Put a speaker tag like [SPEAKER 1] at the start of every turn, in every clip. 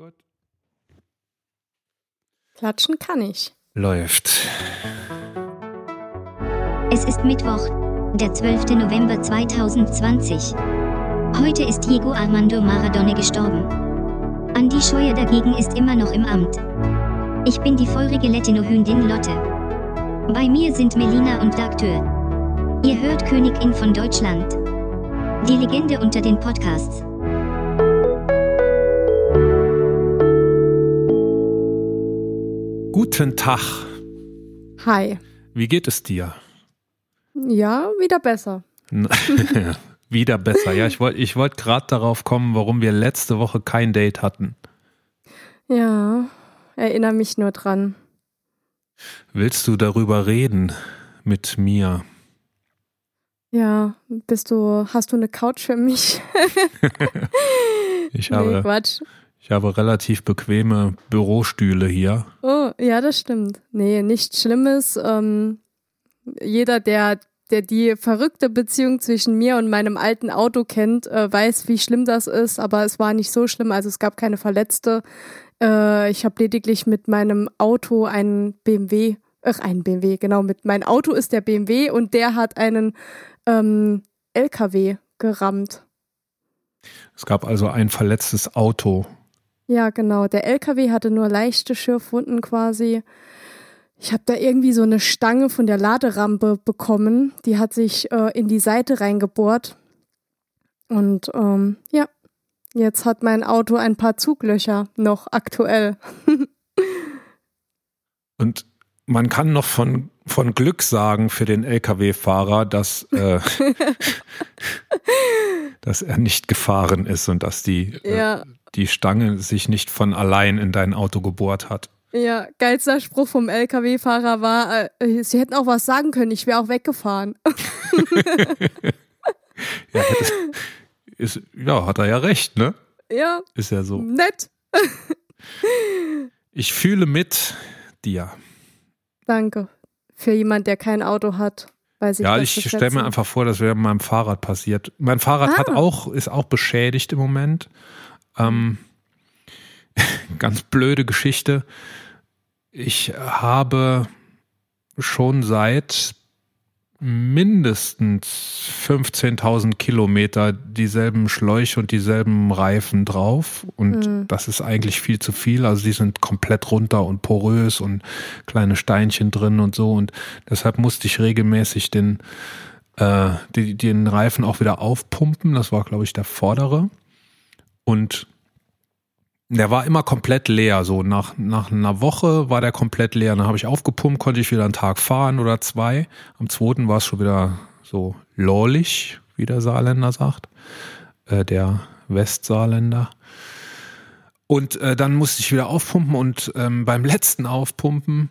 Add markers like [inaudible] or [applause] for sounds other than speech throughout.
[SPEAKER 1] Gut.
[SPEAKER 2] Klatschen kann ich.
[SPEAKER 1] Läuft.
[SPEAKER 3] Es ist Mittwoch, der 12. November 2020. Heute ist Diego Armando Maradona gestorben. Andi Scheuer dagegen ist immer noch im Amt. Ich bin die feurige Latino-Hündin Lotte. Bei mir sind Melina und Dagtür. Ihr hört Königin von Deutschland. Die Legende unter den Podcasts.
[SPEAKER 1] Guten Tag.
[SPEAKER 2] Hi.
[SPEAKER 1] Wie geht es dir?
[SPEAKER 2] Ja, wieder besser. [laughs]
[SPEAKER 1] Wieder besser. Ja, ich wollte ich wollt gerade darauf kommen, warum wir letzte Woche kein Date hatten.
[SPEAKER 2] Ja, erinnere mich nur dran.
[SPEAKER 1] Willst du darüber reden mit mir?
[SPEAKER 2] Ja, bist du, hast du eine Couch für mich? [laughs]
[SPEAKER 1] Ich
[SPEAKER 2] nee,
[SPEAKER 1] habe,
[SPEAKER 2] Quatsch.
[SPEAKER 1] Ich habe relativ bequeme Bürostühle hier.
[SPEAKER 2] Oh, ja, das stimmt. Nee, nichts Schlimmes. Ähm, jeder, der, der die verrückte Beziehung zwischen mir und meinem alten Auto kennt, äh, weiß, wie schlimm das ist, aber es war nicht so schlimm. Also es gab keine Verletzte. Äh, ich habe lediglich mit meinem Auto einen BMW, ach, einen BMW, genau, mit mein Auto ist der BMW und der hat einen ähm, LKW gerammt.
[SPEAKER 1] Es gab also ein verletztes Auto.
[SPEAKER 2] Ja, genau. Der LKW hatte nur leichte Schürfwunden quasi. Ich habe da irgendwie so eine Stange von der Laderampe bekommen. Die hat sich äh, in die Seite reingebohrt. Und ähm, ja, jetzt hat mein Auto ein paar Zuglöcher noch aktuell. [laughs]
[SPEAKER 1] Und man kann noch von, von Glück sagen für den Lkw-Fahrer, dass, äh, [laughs] [laughs] dass er nicht gefahren ist und dass die, äh,
[SPEAKER 2] Ja,
[SPEAKER 1] die Stange sich nicht von allein in dein Auto gebohrt hat.
[SPEAKER 2] ja, geilster Spruch vom LKW-Fahrer war, äh, sie hätten auch was sagen können, ich wäre auch weggefahren. [laughs]
[SPEAKER 1] Ja, ist, ja, hat er ja recht, ne?
[SPEAKER 2] ja,
[SPEAKER 1] Ist ja so.
[SPEAKER 2] nett. [laughs]
[SPEAKER 1] Ich fühle mit dir.
[SPEAKER 2] Danke. Für jemand, der kein Auto hat. Weiß ich
[SPEAKER 1] Ja, ich stelle mir einfach vor, das wäre mit meinem Fahrrad passiert. Mein Fahrrad hat
[SPEAKER 2] Ah.
[SPEAKER 1] auch, ist auch beschädigt im Moment. Ähm, [laughs] ganz blöde Geschichte. Ich habe schon seit mindestens 15.000 Kilometer dieselben Schläuche und dieselben Reifen drauf. Und
[SPEAKER 2] Mhm.
[SPEAKER 1] das ist eigentlich viel zu viel. Also die sind komplett runter und porös und kleine Steinchen drin und so. Und deshalb musste ich regelmäßig den, äh, die, den Reifen auch wieder aufpumpen. Das war, glaube ich, der vordere. Und der war immer komplett leer. So nach, nach einer Woche war der komplett leer. Dann habe ich aufgepumpt, konnte ich wieder einen Tag fahren oder zwei. Am zweiten war es schon wieder so lollig, wie der Saarländer sagt. Äh, der Westsaarländer. Und äh, dann musste ich wieder aufpumpen und ähm, beim letzten Aufpumpen,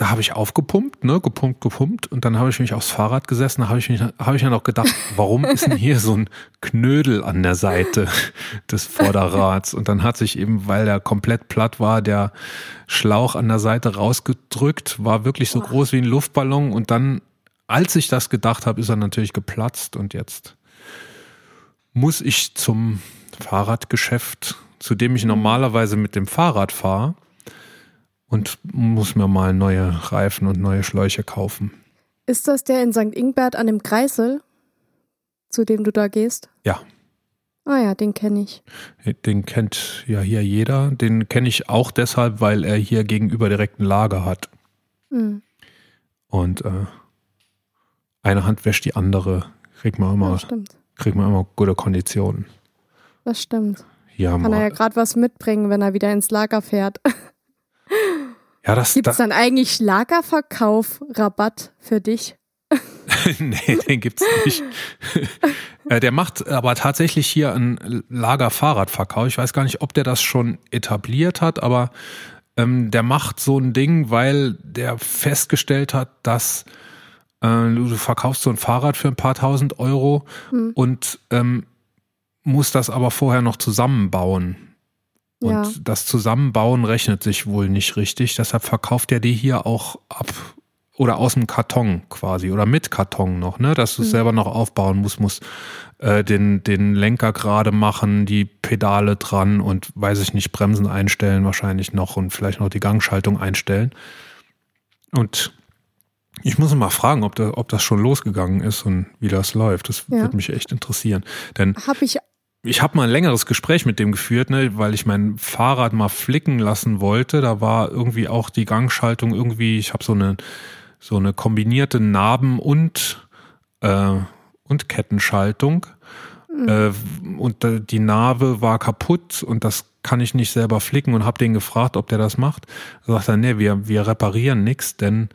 [SPEAKER 1] da habe ich aufgepumpt, ne, gepumpt, gepumpt. Und dann habe ich mich aufs Fahrrad gesessen, da habe ich mich, habe ich ja noch gedacht, [laughs] warum ist denn hier so ein Knödel an der Seite des Vorderrads? Und dann hat sich eben, weil der komplett platt war, der Schlauch an der Seite rausgedrückt, war wirklich so groß wie ein Luftballon. Und dann, als ich das gedacht habe, ist er natürlich geplatzt. Und jetzt muss ich zum Fahrradgeschäft, zu dem ich normalerweise mit dem Fahrrad fahre und muss mir mal neue Reifen und neue Schläuche kaufen.
[SPEAKER 2] Ist das der in St. Ingbert an dem Kreisel, zu dem du da gehst?
[SPEAKER 1] Ja,
[SPEAKER 2] Ah ja, den kenne ich.
[SPEAKER 1] den kennt ja hier jeder. Den kenne ich auch deshalb, weil er hier gegenüber direkt ein Lager hat.
[SPEAKER 2] Hm.
[SPEAKER 1] Und äh, eine Hand wäscht die andere. Kriegt man
[SPEAKER 2] Ja,
[SPEAKER 1] immer, kriegt man immer gute Konditionen.
[SPEAKER 2] Das stimmt.
[SPEAKER 1] Haben
[SPEAKER 2] Kann er ja gerade was mitbringen, wenn er wieder ins Lager fährt. [laughs]
[SPEAKER 1] Ja, das,
[SPEAKER 2] Gibt es
[SPEAKER 1] da,
[SPEAKER 2] dann eigentlich Lagerverkauf, Rabatt für dich? [laughs]
[SPEAKER 1] nee, den gibt's nicht. Äh, der macht aber tatsächlich hier einen Lagerfahrradverkauf. Ich weiß gar nicht, ob der das schon etabliert hat, aber ähm, der macht so ein Ding, weil der festgestellt hat, dass äh, du verkaufst so ein Fahrrad für ein paar tausend Euro
[SPEAKER 2] Hm.
[SPEAKER 1] und ähm, musst das aber vorher noch zusammenbauen. Und
[SPEAKER 2] Ja.
[SPEAKER 1] das Zusammenbauen rechnet sich wohl nicht richtig. Deshalb verkauft er die hier auch ab oder aus dem Karton quasi oder mit Karton noch, ne, dass du es mhm. selber noch aufbauen musst, musst äh, den, den Lenker gerade machen, die Pedale dran und weiß ich nicht, Bremsen einstellen wahrscheinlich noch und vielleicht noch die Gangschaltung einstellen. Und ich muss mal fragen, ob, da, ob das schon losgegangen ist und wie das läuft. Das ja. würde mich echt interessieren. Denn
[SPEAKER 2] habe ich
[SPEAKER 1] ich habe mal ein längeres Gespräch mit dem geführt, ne, weil ich mein Fahrrad mal flicken lassen wollte. Da war irgendwie auch die Gangschaltung irgendwie, ich habe so eine so eine kombinierte Narben- und äh, und Kettenschaltung. Mhm. Äh, und die Narbe war kaputt und das kann ich nicht selber flicken und habe den gefragt, ob der das macht. Da sagt er, nee, wir, wir reparieren nichts, denn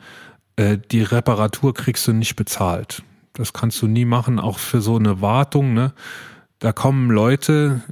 [SPEAKER 1] äh, die Reparatur kriegst du nicht bezahlt. Das kannst du nie machen, auch für so eine Wartung. Ne? Da kommen Leute,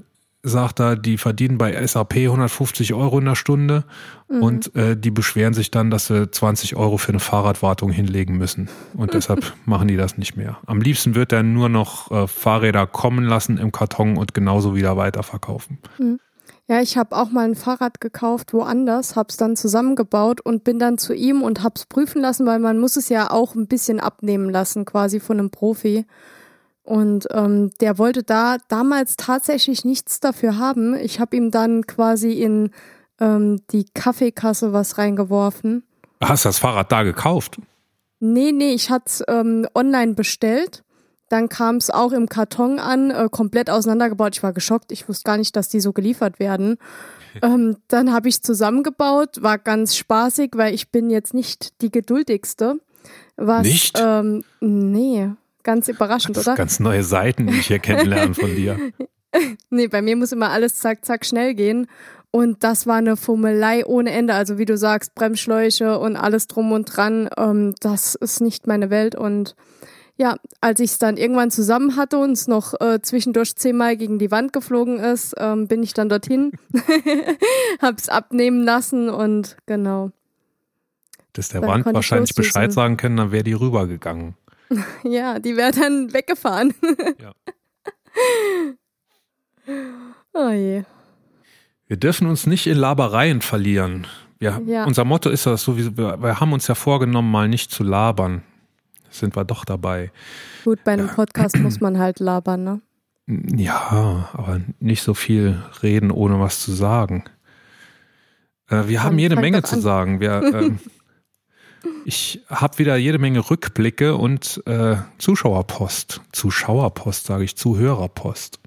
[SPEAKER 1] sagt er, die verdienen bei SAP 150 Euro in der Stunde mhm. und äh, die beschweren sich dann, dass sie 20 Euro für eine Fahrradwartung hinlegen müssen. Und deshalb machen die das nicht mehr. Am liebsten wird er nur noch äh, Fahrräder kommen lassen im Karton und genauso wieder weiterverkaufen. Mhm.
[SPEAKER 2] Ja, ich habe auch mal ein Fahrrad gekauft woanders, habe es dann zusammengebaut und bin dann zu ihm und habe es prüfen lassen, weil man muss es ja auch ein bisschen abnehmen lassen, quasi von einem Profi. Und ähm, der wollte da damals tatsächlich nichts dafür haben. Ich habe ihm dann quasi in ähm, die Kaffeekasse was reingeworfen.
[SPEAKER 1] Hast du das Fahrrad da gekauft?
[SPEAKER 2] Nee, nee, ich hatte es ähm, online bestellt dann kam es auch im Karton an, äh, komplett auseinandergebaut. Ich war geschockt. Ich wusste gar nicht, dass die so geliefert werden. Ähm, dann habe ich zusammengebaut, war ganz spaßig, weil ich bin jetzt nicht die geduldigste.
[SPEAKER 1] Was, nicht?
[SPEAKER 2] Ähm, nee, ganz überraschend,
[SPEAKER 1] das
[SPEAKER 2] oder?
[SPEAKER 1] Ganz neue Seiten, die ich hier kennenlernen von dir. [laughs]
[SPEAKER 2] nee, bei mir muss immer alles zack, zack, schnell gehen. Und das war eine Fummelei ohne Ende. Also wie du sagst, Bremsschläuche und alles drum und dran. Ähm, das ist nicht meine Welt. Und ja, als ich es dann irgendwann zusammen hatte und es noch äh, zwischendurch zehnmal gegen die Wand geflogen ist, ähm, bin ich dann dorthin, [laughs] hab's abnehmen lassen und genau.
[SPEAKER 1] Dass der dann Wand wahrscheinlich Bescheid sagen können, dann wäre die rübergegangen. [laughs]
[SPEAKER 2] ja, die wäre dann weggefahren. [laughs] ja. Oh je.
[SPEAKER 1] Wir dürfen uns nicht in Labereien verlieren. Wir, ja. Unser Motto ist das so, wir, wir haben uns ja vorgenommen, mal nicht zu labern sind wir doch dabei.
[SPEAKER 2] Gut, bei einem ja. Podcast muss man halt labern, ne?
[SPEAKER 1] Ja, aber nicht so viel reden, ohne was zu sagen. Äh, wir haben jede Menge zu sagen. Wir, [laughs] äh, ich habe wieder jede Menge Rückblicke und äh, Zuschauerpost. Zuschauerpost, sage ich, Zuhörerpost.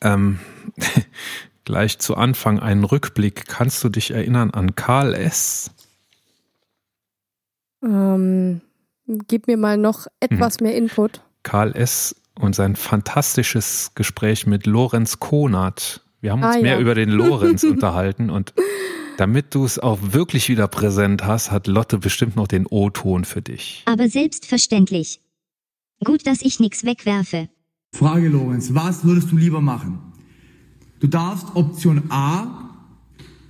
[SPEAKER 1] Ähm, [laughs] gleich zu Anfang einen Rückblick. Kannst du dich erinnern an Karl S.?
[SPEAKER 2] Ähm, gib mir mal noch etwas hm. mehr Input.
[SPEAKER 1] Karl S. und sein fantastisches Gespräch mit Lorenz Konat. Wir haben uns ah, mehr ja. über den [laughs] Lorenz unterhalten und [laughs] damit du es auch wirklich wieder präsent hast, hat Lotte bestimmt noch den O-Ton für dich.
[SPEAKER 3] Aber selbstverständlich. Gut, dass ich nichts wegwerfe.
[SPEAKER 4] Frage, Lorenz, was würdest du lieber machen? Du darfst Option A,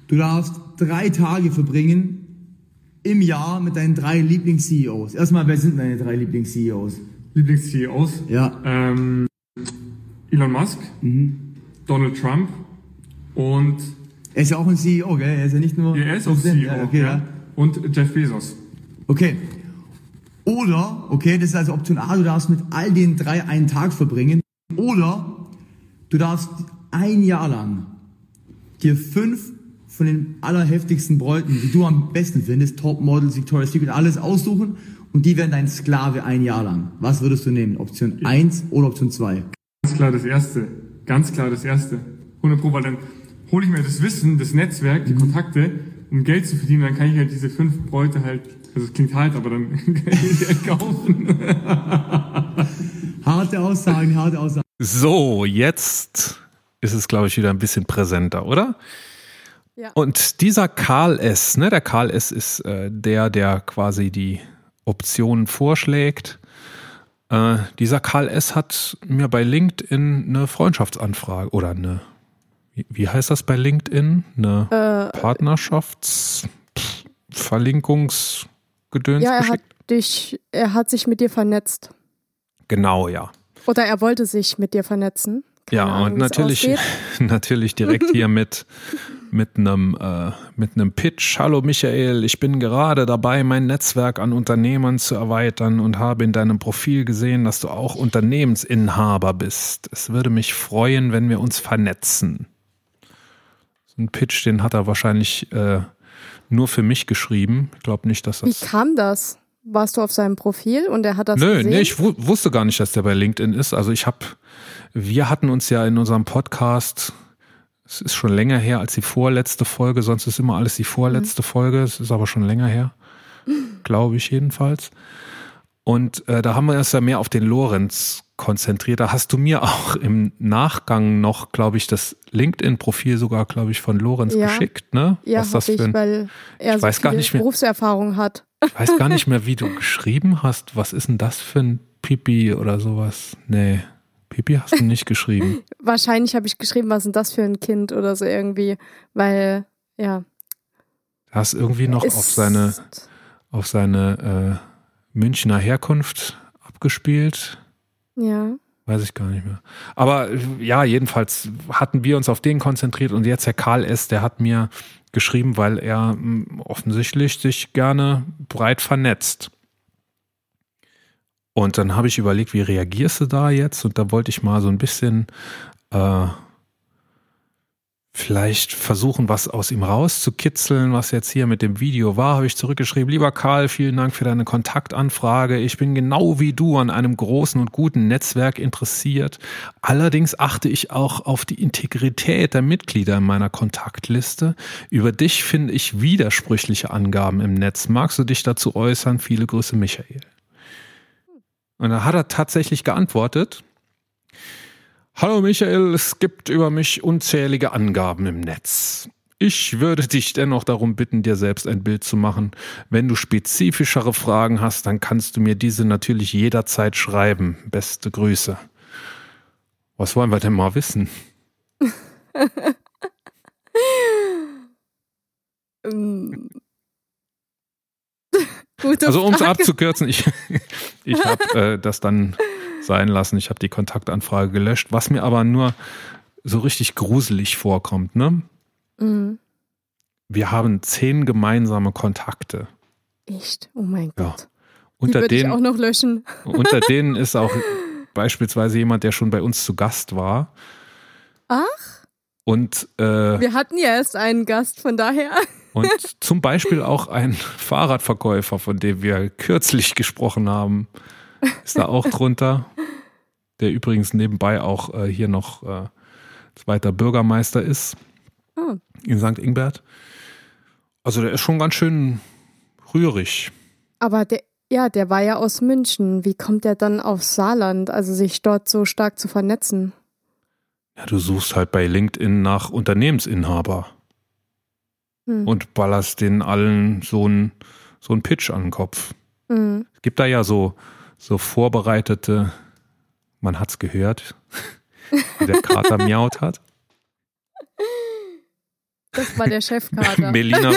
[SPEAKER 4] du darfst drei Tage verbringen im Jahr mit deinen drei Lieblings-CEOs? Erstmal, wer sind deine drei Lieblings-CEOs?
[SPEAKER 5] Lieblings-CEOs?
[SPEAKER 4] Ja.
[SPEAKER 5] Ähm, Elon Musk, mhm. Donald Trump und.
[SPEAKER 4] Er ist ja auch ein CEO, gell? Er ist ja nicht nur.
[SPEAKER 5] Ja, er ist auch CEO. Ja, okay, ja. Und Jeff Bezos.
[SPEAKER 4] Okay. Oder, okay, das ist also Option A, du darfst mit all den drei einen Tag verbringen. Oder du darfst ein Jahr lang dir fünf von den allerheftigsten Bräuten, die du am besten findest, Topmodels, Victoria's Secret, alles aussuchen und die werden dein Sklave ein Jahr lang. Was würdest du nehmen? Option ja. 1 oder Option 2?
[SPEAKER 5] Ganz klar das erste. Ganz klar das erste. 100 Pro, weil dann hole ich mir das Wissen, das Netzwerk, die mhm. Kontakte, um Geld zu verdienen, dann kann ich halt diese fünf Bräute halt, also es klingt halt, aber dann [laughs] kann ich die halt kaufen. [laughs]
[SPEAKER 4] harte Aussagen, harte Aussagen.
[SPEAKER 1] So, jetzt ist es, glaube ich, wieder ein bisschen präsenter, oder? Und dieser Karl S., ne, der Karl S. ist äh, der, der quasi die Optionen vorschlägt. Äh, dieser Karl S. hat mir bei LinkedIn eine Freundschaftsanfrage oder eine, wie, heißt das bei LinkedIn? Eine äh, Partnerschaftsverlinkungsgedöns
[SPEAKER 2] ja, er
[SPEAKER 1] geschickt?
[SPEAKER 2] Hat dich, er hat sich mit dir vernetzt.
[SPEAKER 1] Genau, ja.
[SPEAKER 2] Oder er wollte sich mit dir vernetzen.
[SPEAKER 1] Keine ja, Ahnung, und natürlich, [laughs] natürlich direkt hier [laughs] mit mit einem äh, mit einem Pitch. Hallo Michael, ich bin gerade dabei, mein Netzwerk an Unternehmern zu erweitern und habe in deinem Profil gesehen, dass du auch Unternehmensinhaber bist. Es würde mich freuen, wenn wir uns vernetzen. So ein Pitch, den hat er wahrscheinlich äh, nur für mich geschrieben. Ich glaube nicht, dass das.
[SPEAKER 2] Wie kam das? Warst du auf seinem Profil und er hat das
[SPEAKER 1] Nö,
[SPEAKER 2] gesehen?
[SPEAKER 1] nee, ich wu- wusste gar nicht, dass der bei LinkedIn ist. Also ich habe, wir hatten uns ja in unserem Podcast, es ist schon länger her als die vorletzte Folge, sonst ist immer alles die vorletzte Folge, es ist aber schon länger her, [laughs] glaube ich jedenfalls. Und äh, da haben wir uns ja mehr auf den Lorenz konzentriert. Da hast du mir auch im Nachgang noch, glaube ich, das LinkedIn-Profil sogar, glaube ich, von Lorenz
[SPEAKER 2] Ja.
[SPEAKER 1] geschickt, ne?
[SPEAKER 2] ja,
[SPEAKER 1] Was das
[SPEAKER 2] ich,
[SPEAKER 1] für ein,
[SPEAKER 2] weil er
[SPEAKER 1] Ich
[SPEAKER 2] so
[SPEAKER 1] weiß gar nicht mehr.
[SPEAKER 2] Berufserfahrung hat.
[SPEAKER 1] ich weiß gar nicht [laughs] mehr, wie du geschrieben hast. Was ist denn das für ein Pipi oder sowas? Nee, Pipi hast du nicht geschrieben. [laughs]
[SPEAKER 2] Wahrscheinlich habe ich geschrieben, was ist denn das für ein Kind oder so irgendwie, weil, ja.
[SPEAKER 1] Du hast irgendwie noch auf seine, auf seine äh, Münchner Herkunft abgespielt.
[SPEAKER 2] Ja.
[SPEAKER 1] Weiß ich gar nicht mehr. Aber ja, jedenfalls hatten wir uns auf den konzentriert und jetzt Herr Karl S., der hat mir geschrieben, weil er mh, offensichtlich sich gerne breit vernetzt. Und dann habe ich überlegt, wie reagierst du da jetzt? Und da wollte ich mal so ein bisschen äh, vielleicht versuchen, was aus ihm rauszukitzeln, was jetzt hier mit dem Video war, habe ich zurückgeschrieben. Lieber Karl, vielen Dank für deine Kontaktanfrage. Ich bin genau wie du an einem großen und guten Netzwerk interessiert. Allerdings achte ich auch auf die Integrität der Mitglieder in meiner Kontaktliste. Über dich finde ich widersprüchliche Angaben im Netz. Magst du dich dazu äußern? Viele Grüße, Michael. Und da hat er tatsächlich geantwortet. Hallo Michael, es gibt über mich unzählige Angaben im Netz. Ich würde dich dennoch darum bitten, dir selbst ein Bild zu machen. Wenn du spezifischere Fragen hast, dann kannst du mir diese natürlich jederzeit schreiben. Beste Grüße. Was wollen wir denn mal wissen? [laughs]
[SPEAKER 2] Ähm. Gute
[SPEAKER 1] Also um es abzukürzen, ich, [laughs] ich habe äh, das dann sein lassen. Ich habe die Kontaktanfrage gelöscht, was mir aber nur so richtig gruselig vorkommt. Ne?
[SPEAKER 2] Mhm.
[SPEAKER 1] Wir haben zehn gemeinsame Kontakte.
[SPEAKER 2] Echt? Oh mein
[SPEAKER 1] Ja.
[SPEAKER 2] Gott. Die
[SPEAKER 1] Unter
[SPEAKER 2] ich
[SPEAKER 1] denen,
[SPEAKER 2] auch noch löschen.
[SPEAKER 1] unter [laughs] denen ist auch beispielsweise jemand, der schon bei uns zu Gast war.
[SPEAKER 2] Ach?
[SPEAKER 1] Und, äh,
[SPEAKER 2] Wir hatten ja erst einen Gast, von daher.
[SPEAKER 1] Und zum Beispiel auch ein Fahrradverkäufer, von dem wir kürzlich gesprochen haben, ist da auch drunter. Der übrigens nebenbei auch äh, hier noch äh, zweiter Bürgermeister ist
[SPEAKER 2] Oh.
[SPEAKER 1] in St. Ingbert. Also der ist schon ganz schön rührig.
[SPEAKER 2] Aber der, ja, der war ja aus München. Wie kommt der dann aufs Saarland, also sich dort so stark zu vernetzen?
[SPEAKER 1] Ja, du suchst halt bei LinkedIn nach Unternehmensinhaber
[SPEAKER 2] Hm.
[SPEAKER 1] und ballerst den allen so einen so einen Pitch an den Kopf.
[SPEAKER 2] Hm.
[SPEAKER 1] Es gibt da ja so, so vorbereitete, man hat's gehört, [laughs] wie der Kater miaut hat.
[SPEAKER 2] Das war der Chefkater. [laughs]
[SPEAKER 1] Melina,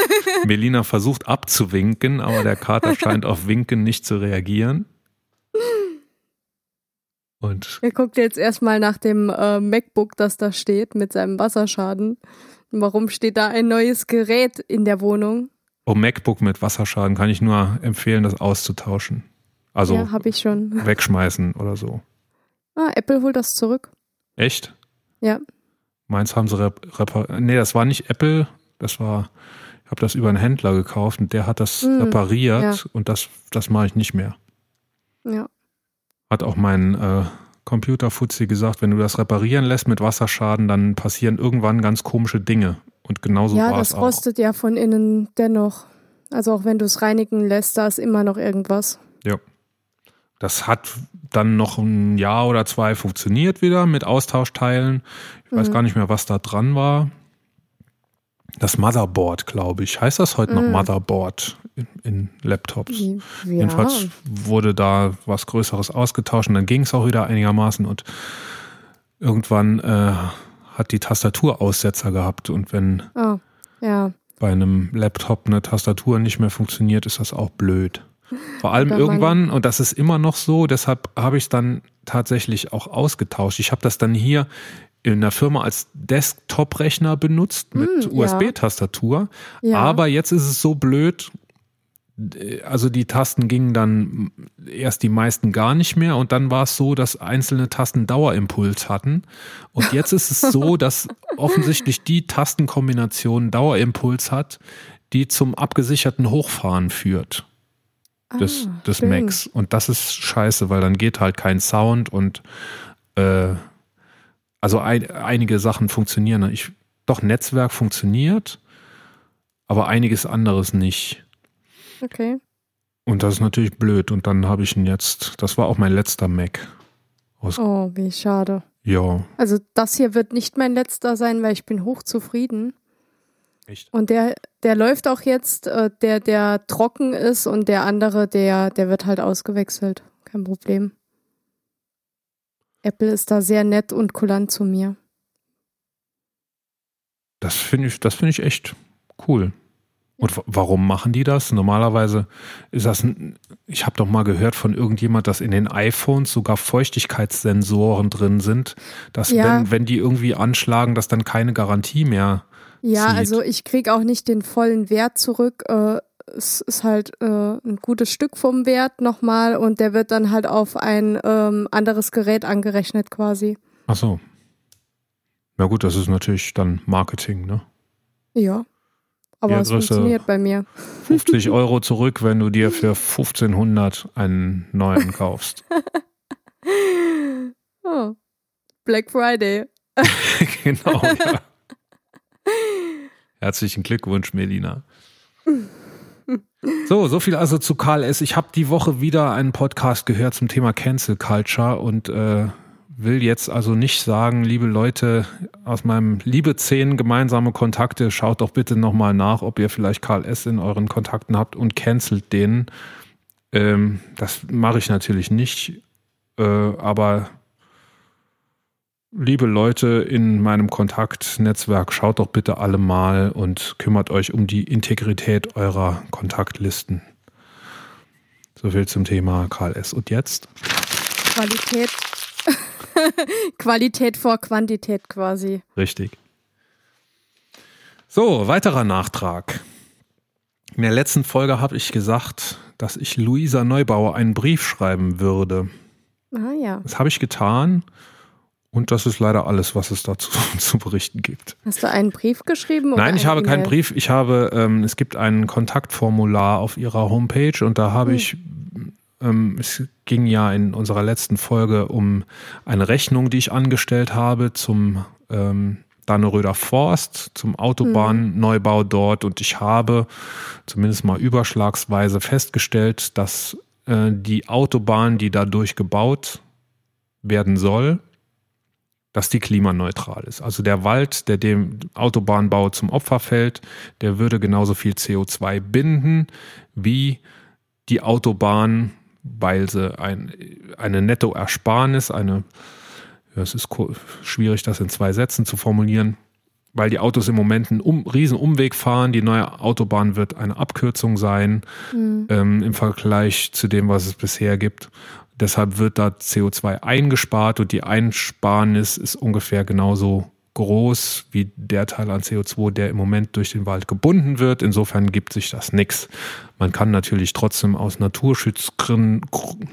[SPEAKER 1] Melina versucht abzuwinken, aber der Kater [laughs] scheint auf Winken nicht zu reagieren. Und
[SPEAKER 2] Er guckt jetzt erstmal nach dem äh, MacBook, das da steht, mit seinem Wasserschaden. Warum steht da ein neues Gerät in der Wohnung?
[SPEAKER 1] oh, MacBook mit Wasserschaden kann ich nur empfehlen, das auszutauschen. Also
[SPEAKER 2] ja, habe ich schon. [laughs]
[SPEAKER 1] wegschmeißen oder so.
[SPEAKER 2] Ah, Apple holt das zurück.
[SPEAKER 1] Echt?
[SPEAKER 2] Ja.
[SPEAKER 1] Meins haben sie rep repariert. Nee, das war nicht Apple, das war, ich habe das über einen Händler gekauft und der hat das
[SPEAKER 2] Hm,
[SPEAKER 1] repariert
[SPEAKER 2] ja.
[SPEAKER 1] und das, das mache ich nicht mehr.
[SPEAKER 2] Ja.
[SPEAKER 1] Hat auch mein äh, Computerfuzzi gesagt, wenn du das reparieren lässt mit Wasserschaden, dann passieren irgendwann ganz komische Dinge. Und genauso
[SPEAKER 2] ja,
[SPEAKER 1] war
[SPEAKER 2] das
[SPEAKER 1] es auch.
[SPEAKER 2] rostet ja von innen dennoch. Also auch wenn du es reinigen lässt, da ist immer noch irgendwas.
[SPEAKER 1] Das hat dann noch ein Jahr oder zwei funktioniert wieder mit Austausch-Teilen. Ich weiß
[SPEAKER 2] Mhm.
[SPEAKER 1] gar nicht mehr, was da dran war. Das Motherboard, glaube ich. Heißt das heute noch
[SPEAKER 2] Mhm.
[SPEAKER 1] Motherboard in, in Laptops?
[SPEAKER 2] Ja.
[SPEAKER 1] Jedenfalls wurde da was Größeres ausgetauscht und dann ging es auch wieder einigermaßen und irgendwann äh, hat die Tastatur Aussetzer gehabt und wenn
[SPEAKER 2] Oh, ja.
[SPEAKER 1] bei einem Laptop eine Tastatur nicht mehr funktioniert, ist das auch blöd. Vor allem irgendwann, und das ist immer noch so, deshalb habe ich es dann tatsächlich auch ausgetauscht. Ich habe das dann hier in der Firma als Desktop-Rechner benutzt mit
[SPEAKER 2] Mm.
[SPEAKER 1] USB-Tastatur.
[SPEAKER 2] Ja.
[SPEAKER 1] Aber jetzt ist es so blöd, also die Tasten gingen dann erst die meisten gar nicht mehr und dann war es so, dass einzelne Tasten Dauerimpuls hatten. Und jetzt ist es so, [laughs] dass offensichtlich die Tastenkombination Dauerimpuls hat, die zum abgesicherten Hochfahren führt des,
[SPEAKER 2] Ah,
[SPEAKER 1] des. Macs. Und das ist scheiße, weil dann geht halt kein Sound und äh, also ein, einige Sachen funktionieren. Ich, doch, Netzwerk funktioniert, aber einiges anderes nicht.
[SPEAKER 2] Okay.
[SPEAKER 1] Und das ist natürlich blöd. Und dann habe ich ihn jetzt, das war auch mein letzter Mac.
[SPEAKER 2] Oh, wie schade.
[SPEAKER 1] Ja,
[SPEAKER 2] Also das hier wird nicht mein letzter sein, weil ich bin hochzufrieden.
[SPEAKER 1] echt.
[SPEAKER 2] Und der, der läuft auch jetzt, äh, der, der trocken ist und der andere, der, der wird halt ausgewechselt. Kein Problem. Apple ist da sehr nett und kulant zu mir.
[SPEAKER 1] Das finde ich, das finde ich echt cool. Und wa- warum machen die das? Normalerweise ist das, ein, ich habe doch mal gehört von irgendjemand, dass in den iPhones sogar Feuchtigkeitssensoren drin sind, dass
[SPEAKER 2] Ja.
[SPEAKER 1] wenn, wenn die irgendwie anschlagen, dass dann keine Garantie mehr.
[SPEAKER 2] Ja,
[SPEAKER 1] Sieht.
[SPEAKER 2] also ich krieg auch nicht den vollen Wert zurück. Äh, es ist halt äh, ein gutes Stück vom Wert nochmal und der wird dann halt auf ein ähm, anderes Gerät angerechnet quasi.
[SPEAKER 1] Ach so. Na gut, das ist natürlich dann Marketing, ne?
[SPEAKER 2] Ja. Aber es funktioniert bei mir.
[SPEAKER 1] 50 [laughs] Euro zurück, wenn du dir für 1500 einen neuen kaufst. [laughs]
[SPEAKER 2] Oh. Black Friday. [laughs]
[SPEAKER 1] genau, ja. Herzlichen Glückwunsch, Melina. So, so viel also zu Karl S. Ich habe die Woche wieder einen Podcast gehört zum Thema Cancel Culture und äh, will jetzt also nicht sagen, liebe Leute aus meinem Liebe 10 gemeinsame Kontakte, schaut doch bitte nochmal nach, ob ihr vielleicht Karl S. in euren Kontakten habt und cancelt den. Ähm, das mache ich natürlich nicht, äh, aber liebe Leute in meinem Kontaktnetzwerk, schaut doch bitte alle mal und kümmert euch um die Integrität eurer Kontaktlisten. So viel zum Thema Karl S. Und jetzt?
[SPEAKER 2] Qualität. [laughs] Qualität vor Quantität quasi.
[SPEAKER 1] Richtig. So, weiterer Nachtrag. In der letzten Folge habe ich gesagt, dass ich Luisa Neubauer einen Brief schreiben würde.
[SPEAKER 2] Ah ja.
[SPEAKER 1] Das habe ich getan und das ist leider alles, was es dazu [laughs] zu berichten gibt.
[SPEAKER 2] Hast du einen Brief geschrieben?
[SPEAKER 1] Nein, ich habe keinen
[SPEAKER 2] E-Mail?
[SPEAKER 1] Brief. Ich habe, ähm, es gibt ein Kontaktformular auf ihrer Homepage und da habe
[SPEAKER 2] Hm.
[SPEAKER 1] ich, ähm, es ging ja in unserer letzten Folge um eine Rechnung, die ich angestellt habe zum ähm, Danneröder Forst, zum Autobahnneubau dort und ich habe zumindest mal überschlagsweise festgestellt, dass äh, die Autobahn, die dadurch gebaut werden soll, dass die klimaneutral ist. Also der Wald, der dem Autobahnbau zum Opfer fällt, der würde genauso viel CO2 binden wie die Autobahn, weil sie ein, eine Nettoersparnis, eine, ja, es ist schwierig, das in zwei Sätzen zu formulieren, weil die Autos im Moment einen um, riesen Umweg fahren. Die neue Autobahn wird eine Abkürzung sein
[SPEAKER 2] Hm.
[SPEAKER 1] ähm, im Vergleich zu dem, was es bisher gibt. Deshalb wird da CO2 eingespart und die Einsparnis ist ungefähr genauso groß wie der Teil an CO2, der im Moment durch den Wald gebunden wird. Insofern gibt sich das nichts. Man kann natürlich trotzdem aus Naturschutzgrün-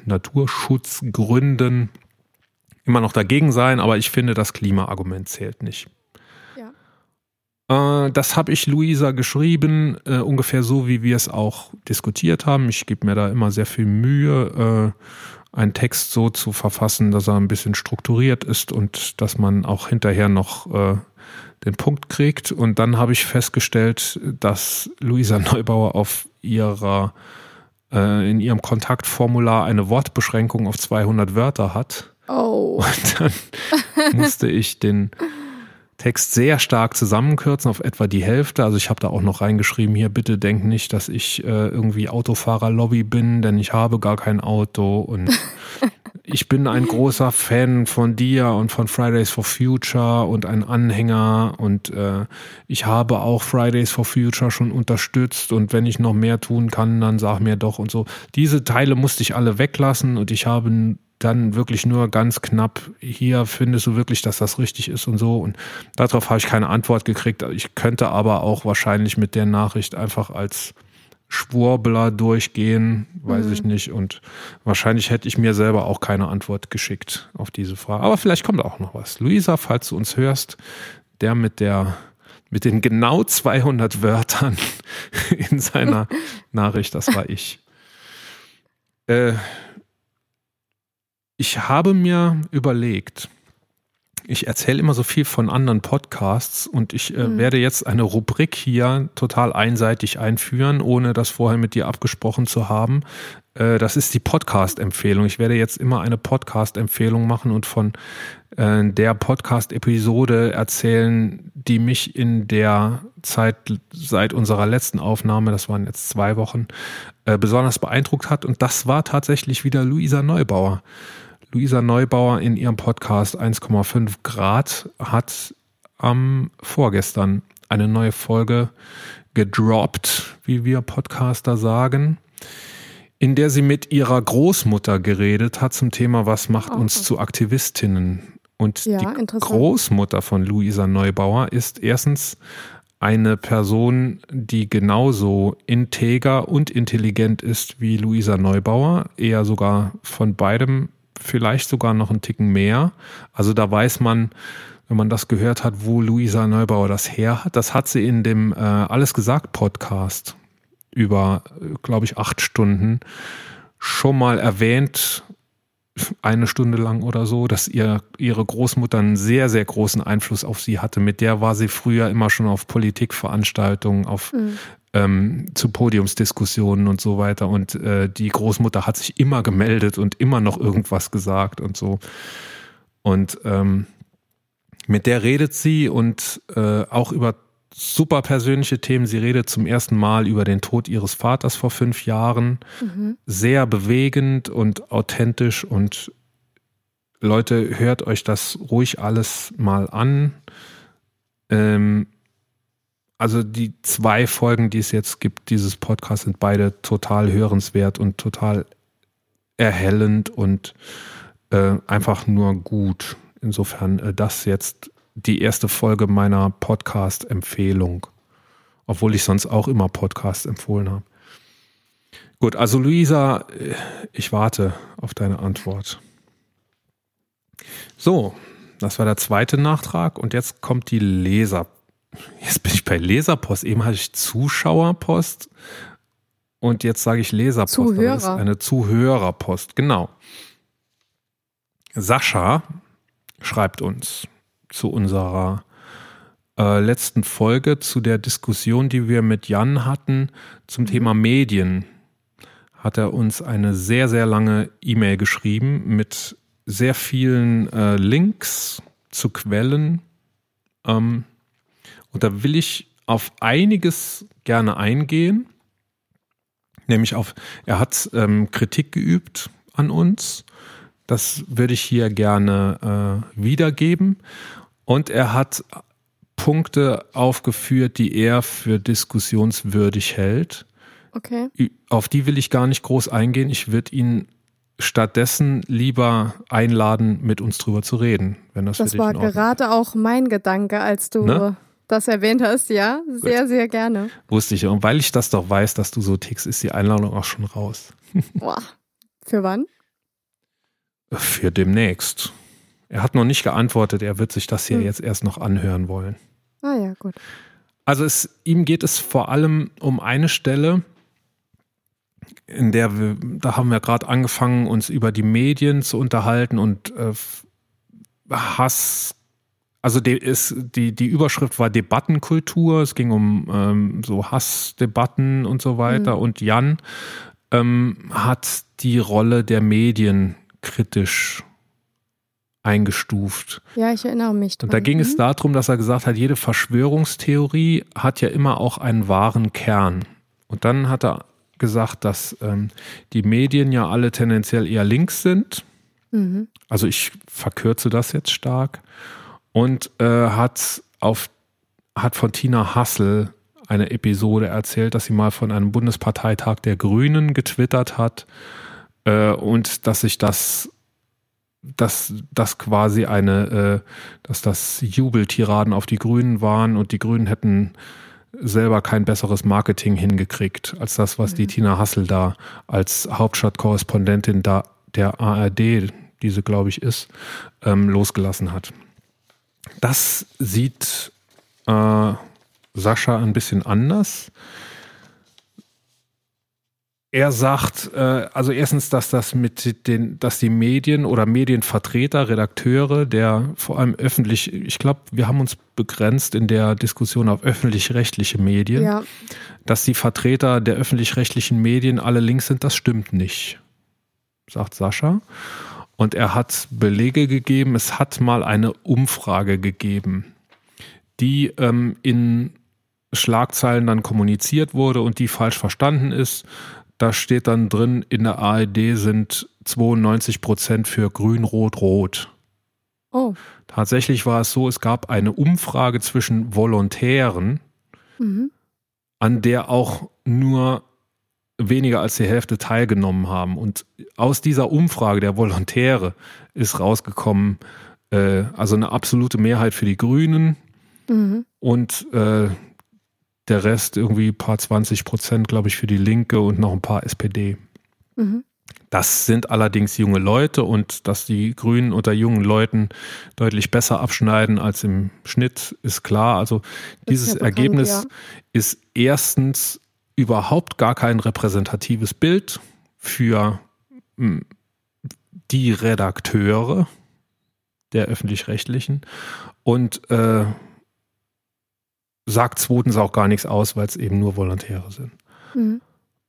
[SPEAKER 1] Naturschutzgründen immer noch dagegen sein, aber ich finde, das Klimaargument zählt nicht. Äh, Das habe ich Luisa geschrieben, äh, ungefähr so, wie wir es auch diskutiert haben. Ich gebe mir da immer sehr viel Mühe, äh, einen Text so zu verfassen, dass er ein bisschen strukturiert ist und dass man auch hinterher noch äh, den Punkt kriegt. Und dann habe ich festgestellt, dass Luisa Neubauer auf ihrer äh, in ihrem Kontaktformular eine Wortbeschränkung auf 200 Wörter hat.
[SPEAKER 2] Oh.
[SPEAKER 1] Und dann [laughs] musste ich den Text sehr stark zusammenkürzen auf etwa die Hälfte. Also ich habe da auch noch reingeschrieben, hier bitte denk nicht, dass ich äh, irgendwie Autofahrerlobby bin, denn ich habe gar kein Auto und [laughs] ich bin ein großer Fan von dir und von Fridays for Future und ein Anhänger und äh, ich habe auch Fridays for Future schon unterstützt und wenn ich noch mehr tun kann, dann sag mir doch und so. Diese Teile musste ich alle weglassen und ich habe dann wirklich nur ganz knapp, hier findest du wirklich, dass das richtig ist und so. Und darauf habe ich keine Antwort gekriegt. Ich könnte aber auch wahrscheinlich mit der Nachricht einfach als Schwurbler durchgehen, weiß mhm. ich nicht. Und wahrscheinlich hätte ich mir selber auch keine Antwort geschickt auf diese Frage. Aber vielleicht kommt auch noch was. Luisa, falls du uns hörst, der mit der mit den genau 200 Wörtern [laughs] in seiner [laughs] Nachricht, das war ich. Äh, ich habe mir überlegt, ich erzähle immer so viel von anderen Podcasts und ich äh, mhm. werde jetzt eine Rubrik hier total einseitig einführen, ohne das vorher mit dir abgesprochen zu haben. Äh, das ist die Podcast-Empfehlung. Ich werde jetzt immer eine Podcast-Empfehlung machen und von äh, der Podcast-Episode erzählen, die mich in der Zeit seit unserer letzten Aufnahme, das waren jetzt zwei Wochen, äh, besonders beeindruckt hat. Und das war tatsächlich wieder Luisa Neubauer. Luisa Neubauer in ihrem Podcast 1,5 Grad hat am vorgestern eine neue Folge gedroppt, wie wir Podcaster sagen, in der sie mit ihrer Großmutter geredet hat zum Thema, was macht uns okay. zu Aktivistinnen. Und ja, die Großmutter von Luisa Neubauer ist erstens eine Person, die genauso integer und intelligent ist wie Luisa Neubauer, eher sogar von beidem vielleicht sogar noch einen Ticken mehr. Also da weiß man, wenn man das gehört hat, wo Luisa Neubauer das her hat. Das hat sie in dem äh, Alles gesagt Podcast über, glaube ich, acht Stunden schon mal erwähnt, eine Stunde lang oder so, dass ihr, ihre Großmutter einen sehr, sehr großen Einfluss auf sie hatte. Mit der war sie früher immer schon auf Politikveranstaltungen, auf mhm ähm, zu Podiumsdiskussionen und so weiter. Und äh, die Großmutter hat sich immer gemeldet und immer noch irgendwas gesagt und so. Und ähm, mit der redet sie und äh, auch über super persönliche Themen. Sie redet zum ersten Mal über den Tod ihres Vaters vor fünf Jahren. Mhm. Sehr bewegend und authentisch und Leute, hört euch das ruhig alles mal an. Ähm, also die zwei Folgen, die es jetzt gibt, dieses Podcast, sind beide total hörenswert und total erhellend und äh, einfach nur gut. Insofern äh, das jetzt die erste Folge meiner Podcast-Empfehlung, obwohl ich sonst auch immer Podcasts empfohlen habe. Gut, also Luisa, äh, ich warte auf deine Antwort. So, das war der zweite Nachtrag und jetzt kommt die Leser. Jetzt bin ich bei Leserpost. Eben hatte ich Zuschauerpost und jetzt sage ich Leserpost.
[SPEAKER 2] Zuhörer.
[SPEAKER 1] Das ist eine Zuhörerpost, genau. Sascha schreibt uns zu unserer äh, letzten Folge, zu der Diskussion, die wir mit Jan hatten zum mhm. Thema Medien, hat er uns eine sehr, sehr lange E-Mail geschrieben mit sehr vielen äh, Links zu Quellen. Ähm, und da will ich auf einiges gerne eingehen. Nämlich auf, er hat ähm, Kritik geübt an uns. Das würde ich hier gerne äh, wiedergeben. Und er hat Punkte aufgeführt, die er für diskussionswürdig hält.
[SPEAKER 2] Okay.
[SPEAKER 1] Auf die will ich gar nicht groß eingehen. Ich würde ihn stattdessen lieber einladen, mit uns drüber zu reden, wenn das,
[SPEAKER 2] das war gerade auch mein Gedanke, als du ne? Das erwähnt hast, ja, sehr, Gut. sehr gerne.
[SPEAKER 1] Wusste ich. Und weil ich das doch weiß, dass du so tickst, ist die Einladung auch schon raus. [laughs]
[SPEAKER 2] Boah. Für wann?
[SPEAKER 1] Für demnächst. Er hat noch nicht geantwortet, er wird sich das hier hm. jetzt erst noch anhören wollen.
[SPEAKER 2] Ah ja, gut.
[SPEAKER 1] Also es, ihm geht es vor allem um eine Stelle, in der wir, da haben wir gerade angefangen, uns über die Medien zu unterhalten und äh, Hass also die, ist, die, die Überschrift war Debattenkultur. Es ging um ähm, so Hassdebatten und so weiter. Mhm. Und Jan ähm, hat die Rolle der Medien kritisch eingestuft.
[SPEAKER 2] Ja, ich erinnere mich.
[SPEAKER 1] Dran. Und da ging mhm. es darum, dass er gesagt hat, jede Verschwörungstheorie hat ja immer auch einen wahren Kern. Und dann hat er gesagt, dass ähm, die Medien ja alle tendenziell eher links sind. Mhm. Also ich verkürze das jetzt stark und äh, hat auf hat von Tina Hassel eine Episode erzählt, dass sie mal von einem Bundesparteitag der Grünen getwittert hat äh, und dass sich das dass das quasi eine, äh, dass das Jubeltiraden auf die Grünen waren und die Grünen hätten selber kein besseres Marketing hingekriegt als das, was mhm. die Tina Hassel da als Hauptstadtkorrespondentin da der ARD, diese glaube ich ist, ähm, losgelassen hat. Das sieht äh, Sascha ein bisschen anders. Er sagt, äh, also erstens, dass das mit den, dass die Medien oder Medienvertreter, Redakteure, der vor allem öffentlich, ich glaube, wir haben uns begrenzt in der Diskussion auf öffentlich-rechtliche Medien, ja. dass die Vertreter der öffentlich-rechtlichen Medien alle links sind, das stimmt nicht, sagt Sascha. Und er hat Belege gegeben, es hat mal eine Umfrage gegeben, die ähm, in Schlagzeilen dann kommuniziert wurde und die falsch verstanden ist da steht dann drin, in der ARD sind 92 Prozent für Grün, Rot, Rot. Oh. Tatsächlich war es so, es gab eine Umfrage zwischen Volontären, mhm. an der auch nur weniger als die Hälfte teilgenommen haben. Und aus dieser Umfrage der Volontäre ist rausgekommen, äh, also eine absolute Mehrheit für die Grünen mhm. und äh, der Rest irgendwie ein paar 20 Prozent, glaube ich, für die Linke und noch ein paar SPD. Mhm. Das sind allerdings junge Leute und dass die Grünen unter jungen Leuten deutlich besser abschneiden als im Schnitt, ist klar. Also dieses ja Ergebnis ja. ist erstens überhaupt gar kein repräsentatives Bild für hm, die Redakteure der öffentlich-rechtlichen und äh, sagt zweitens auch gar nichts aus, weil es eben nur Volontäre sind. Mhm.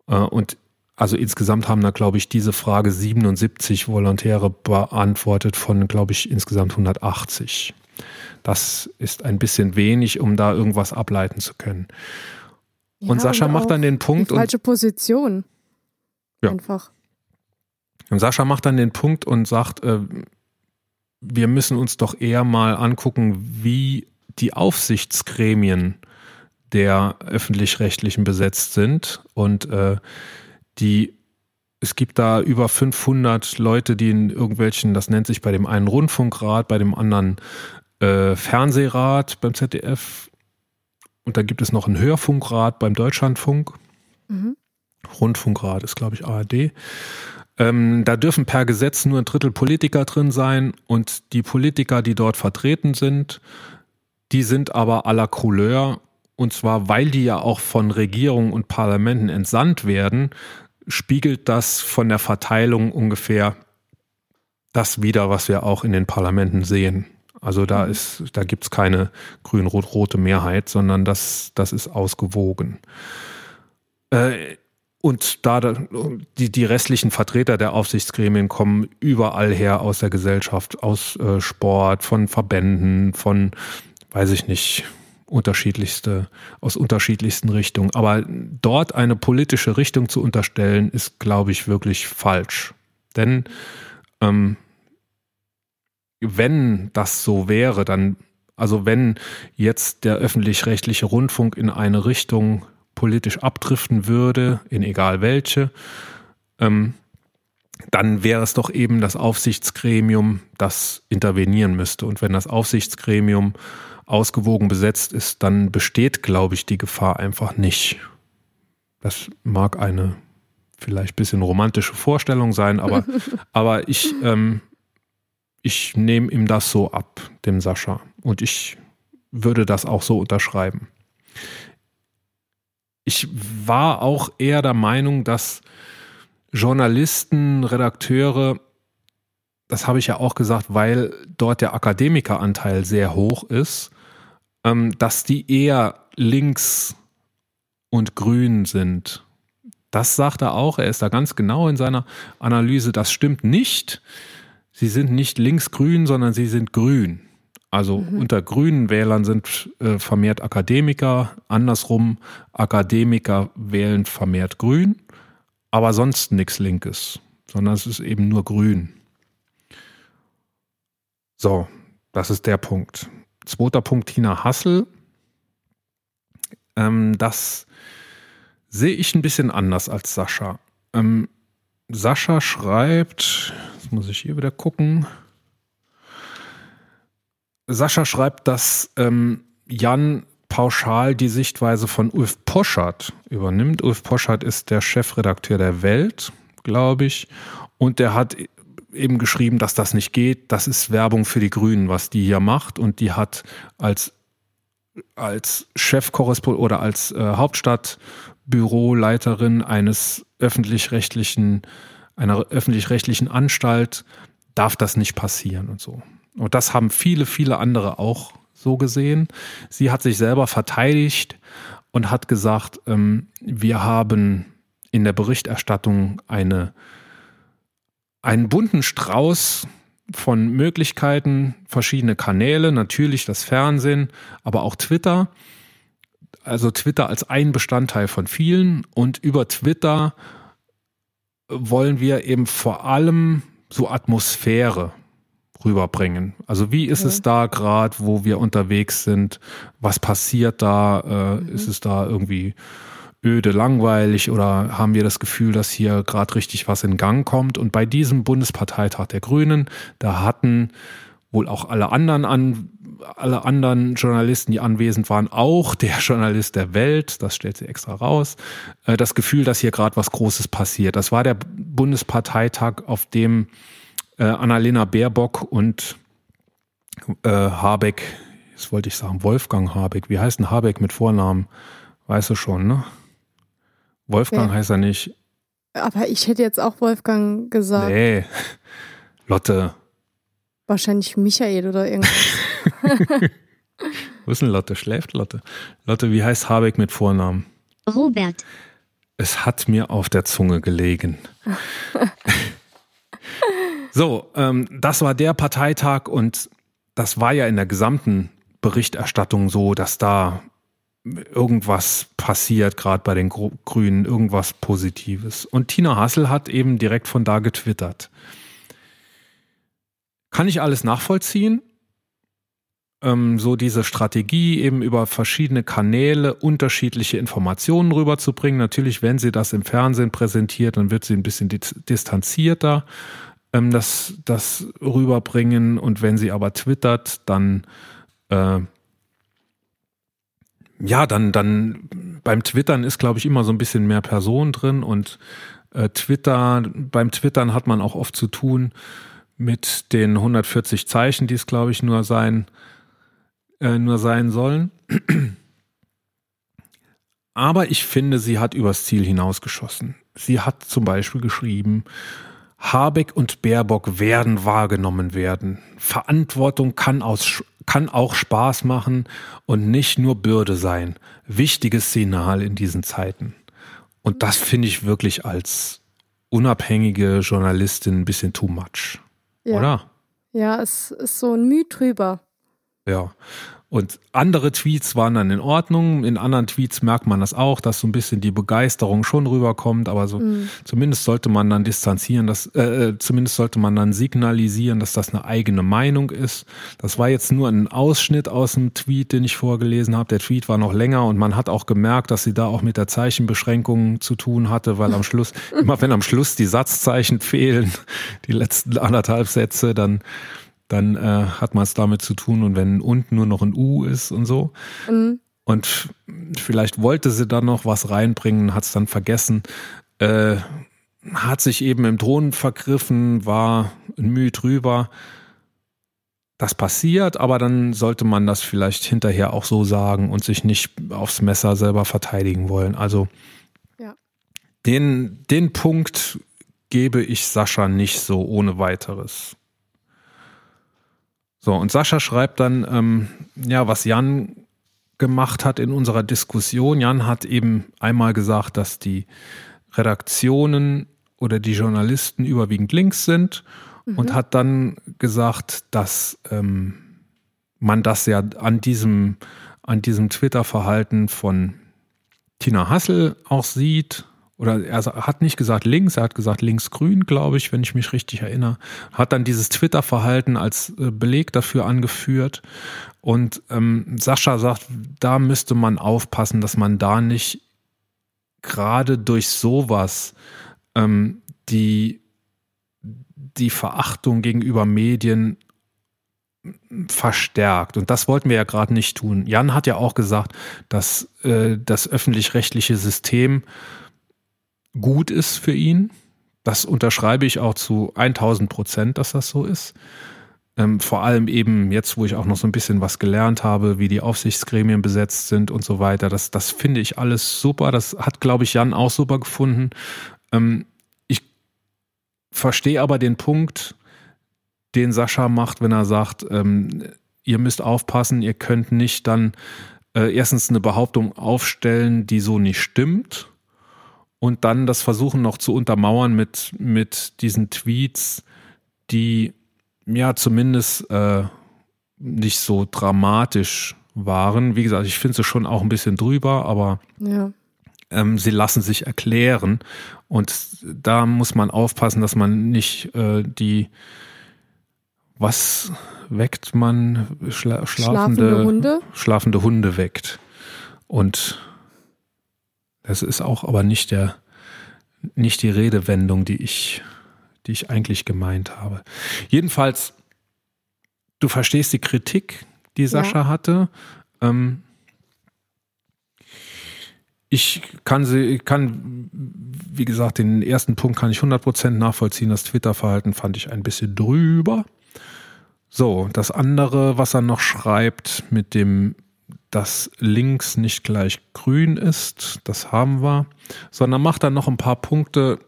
[SPEAKER 1] Äh, und also insgesamt haben da, glaube ich, diese Frage 77 Volontäre beantwortet von, glaube ich, insgesamt 180. Das ist ein bisschen wenig, um da irgendwas ableiten zu können. Ja, und Sascha und macht dann den Punkt.
[SPEAKER 2] Die falsche und, Position. Ja. Einfach.
[SPEAKER 1] Und Sascha macht dann den Punkt und sagt, äh, wir müssen uns doch eher mal angucken, wie die Aufsichtsgremien der öffentlich-rechtlichen besetzt sind und äh, die es gibt da über 500 Leute, die in irgendwelchen, das nennt sich bei dem einen Rundfunkrat, bei dem anderen äh, Fernsehrat beim ZDF und da gibt es noch einen Hörfunkrat beim Deutschlandfunk. Mhm. Rundfunkrat ist, glaube ich, ARD. Ähm, da dürfen per Gesetz nur ein Drittel Politiker drin sein und die Politiker, die dort vertreten sind, die sind aber à la Couleur und zwar, weil die ja auch von Regierungen und Parlamenten entsandt werden, spiegelt das von der Verteilung ungefähr das wieder, was wir auch in den Parlamenten sehen. Also da mhm. ist, da gibt's keine grün-rot-rote Mehrheit, sondern das, das ist ausgewogen. Äh, und da die, die restlichen Vertreter der Aufsichtsgremien kommen überall her aus der Gesellschaft, aus äh, Sport, von Verbänden, von weiß ich nicht, unterschiedlichste, aus unterschiedlichsten Richtungen. Aber dort eine politische Richtung zu unterstellen, ist, glaube ich, wirklich falsch. Denn ähm, wenn das so wäre, dann, also wenn jetzt der öffentlich-rechtliche Rundfunk in eine Richtung politisch abdriften würde, in egal welche, ähm, dann wäre es doch eben das Aufsichtsgremium, das intervenieren müsste. Und wenn das Aufsichtsgremium ausgewogen besetzt ist, dann besteht, glaube ich, die Gefahr einfach nicht. Das mag eine vielleicht ein bisschen romantische Vorstellung sein, aber, [laughs] aber ich, ähm, ich nehme ihm das so ab, dem Sascha. Und ich würde das auch so unterschreiben. Ich war auch eher der Meinung, dass Journalisten, Redakteure, das habe ich ja auch gesagt, weil dort der Akademikeranteil sehr hoch ist, ähm, dass die eher links und grün sind. Das sagt er auch. Er ist da ganz genau in seiner Analyse. Das stimmt nicht. Sie sind nicht links-grün, sondern sie sind grün. Also mhm. unter grünen Wählern sind äh, vermehrt Akademiker. Andersrum, Akademiker wählen vermehrt grün. Aber sonst nichts Linkes, sondern es ist eben nur grün. So, das ist der Punkt. Zweiter Punkt, Tina Hassel. Ähm, das sehe ich ein bisschen anders als Sascha. Ähm, Sascha schreibt, Jetzt muss ich hier wieder gucken. Sascha schreibt, dass ähm, Jan pauschal die Sichtweise von Ulf Poschardt übernimmt. Ulf Poschardt ist der Chefredakteur der Welt, glaube ich. Und der hat eben geschrieben, dass das nicht geht. Das ist Werbung für die Grünen, was die hier macht. Und die hat als, als Chefkorrespondent oder als äh, Hauptstadtbüroleiterin eines öffentlich-rechtlichen, einer öffentlich-rechtlichen Anstalt darf das nicht passieren und so. Und das haben viele, viele andere auch so gesehen. Sie hat sich selber verteidigt und hat gesagt, ähm, wir haben in der Berichterstattung eine, einen bunten Strauß von Möglichkeiten, verschiedene Kanäle, natürlich das Fernsehen, aber auch Twitter. Also Twitter als ein Bestandteil von vielen. Und über Twitter wollen wir eben vor allem so Atmosphäre rüberbringen. Also wie ist okay. es da gerade, wo wir unterwegs sind? Was passiert da? Äh, mhm. Ist es da irgendwie öde, langweilig oder haben wir das Gefühl, dass hier gerade richtig was in Gang kommt? Und bei diesem Bundesparteitag der Grünen, da hatten wohl auch alle anderen an, alle anderen Journalisten, die anwesend waren, auch der [laughs] Journalist der Welt, das stellt sie extra raus, äh, das Gefühl, dass hier gerade was Großes passiert. Das war der Bundesparteitag, auf dem äh, Annalena Baerbock und äh, Habeck, jetzt wollte ich sagen, Wolfgang Habeck. Wie heißt denn Habeck mit Vornamen? Weißt du schon, ne? Wolfgang ja. heißt er nicht.
[SPEAKER 2] Aber ich hätte jetzt auch Wolfgang gesagt.
[SPEAKER 1] Nee. [laughs] Lotte.
[SPEAKER 2] Wahrscheinlich Michael oder irgendwas. [laughs]
[SPEAKER 1] Wo ist denn Lotte? Schläft Lotte? Lotte, wie heißt Habeck mit Vornamen?
[SPEAKER 3] Robert.
[SPEAKER 1] Es hat mir auf der Zunge gelegen. [laughs] So, ähm, das war der Parteitag und das war ja in der gesamten Berichterstattung so, dass da irgendwas passiert, gerade bei den Grünen, irgendwas Positives. Und Tina Hassel hat eben direkt von da getwittert. Kann ich alles nachvollziehen? Ähm, so diese Strategie, eben über verschiedene Kanäle unterschiedliche Informationen rüberzubringen. Natürlich, wenn sie das im Fernsehen präsentiert, dann wird sie ein bisschen distanzierter ähm, das, das rüberbringen. Und wenn sie aber twittert, dann äh, ja, dann, dann beim Twittern ist, glaube ich, immer so ein bisschen mehr Person drin und äh, Twitter, beim Twittern hat man auch oft zu tun mit den 140 Zeichen, die es, glaube ich, nur sein, äh, nur sein sollen. Aber ich finde, sie hat übers Ziel hinausgeschossen. Sie hat zum Beispiel geschrieben, Habeck und Baerbock werden wahrgenommen werden. Verantwortung kann, aus, kann auch Spaß machen und nicht nur Bürde sein. Wichtiges Signal in diesen Zeiten. Und das finde ich wirklich als unabhängige Journalistin ein bisschen too much. Ja. Oder?
[SPEAKER 2] Ja, es ist so ein Mühe drüber.
[SPEAKER 1] Ja. Und andere Tweets waren dann in Ordnung. In anderen Tweets merkt man das auch, dass so ein bisschen die Begeisterung schon rüberkommt. Aber so mhm. zumindest sollte man dann distanzieren, dass, äh, äh, zumindest sollte man dann signalisieren, dass das eine eigene Meinung ist. Das war jetzt nur ein Ausschnitt aus dem Tweet, den ich vorgelesen habe. Der Tweet war noch länger und man hat auch gemerkt, dass sie da auch mit der Zeichenbeschränkung zu tun hatte, weil am Schluss, [laughs] immer wenn am Schluss die Satzzeichen fehlen, die letzten anderthalb Sätze, dann dann äh, hat man es damit zu tun und wenn unten nur noch ein U ist und so. Mhm. Und vielleicht wollte sie dann noch was reinbringen, hat es dann vergessen, äh, hat sich eben im Drohnen vergriffen, war ein Mühe drüber. Das passiert, aber dann sollte man das vielleicht hinterher auch so sagen und sich nicht aufs Messer selber verteidigen wollen. Also ja. den, den Punkt gebe ich Sascha nicht so ohne weiteres. So, und Sascha schreibt dann, ähm, ja, was Jan gemacht hat in unserer Diskussion. Jan hat eben einmal gesagt, dass die Redaktionen oder die Journalisten überwiegend links sind mhm. und hat dann gesagt, dass ähm, man das ja an diesem, an diesem Twitter-Verhalten von Tina Hassel auch sieht oder er hat nicht gesagt links, er hat gesagt linksgrün, glaube ich, wenn ich mich richtig erinnere, hat dann dieses Twitter-Verhalten als äh, Beleg dafür angeführt. Und ähm, Sascha sagt, da müsste man aufpassen, dass man da nicht gerade durch sowas ähm, die die Verachtung gegenüber Medien verstärkt. Und das wollten wir ja gerade nicht tun. Jan hat ja auch gesagt, dass äh, das öffentlich-rechtliche System gut ist für ihn. Das unterschreibe ich auch zu 1000 Prozent, dass das so ist. Ähm, vor allem eben jetzt, wo ich auch noch so ein bisschen was gelernt habe, wie die Aufsichtsgremien besetzt sind und so weiter. Das, das finde ich alles super. Das hat, glaube ich, Jan auch super gefunden. Ähm, ich verstehe aber den Punkt, den Sascha macht, wenn er sagt, ähm, ihr müsst aufpassen, ihr könnt nicht dann äh, erstens eine Behauptung aufstellen, die so nicht stimmt und dann das versuchen noch zu untermauern mit, mit diesen Tweets, die ja zumindest äh, nicht so dramatisch waren. Wie gesagt, ich finde sie schon auch ein bisschen drüber, aber
[SPEAKER 2] Ja.
[SPEAKER 1] ähm, sie lassen sich erklären. Und da muss man aufpassen, dass man nicht äh, die, was weckt man? Schla schlafende,
[SPEAKER 2] Schlafende Hunde?
[SPEAKER 1] Schlafende Hunde weckt. Und das ist auch aber nicht der, nicht die Redewendung, die ich, die ich eigentlich gemeint habe. Jedenfalls, du verstehst die Kritik, die Sascha hatte. Ähm, ich kann sie, kann, wie gesagt, den ersten Punkt kann ich 100% nachvollziehen. Das Twitter-Verhalten fand ich ein bisschen drüber. So, das andere, was er noch schreibt mit dem, dass links nicht gleich grün ist, das haben wir, sondern macht dann noch ein paar Punkte,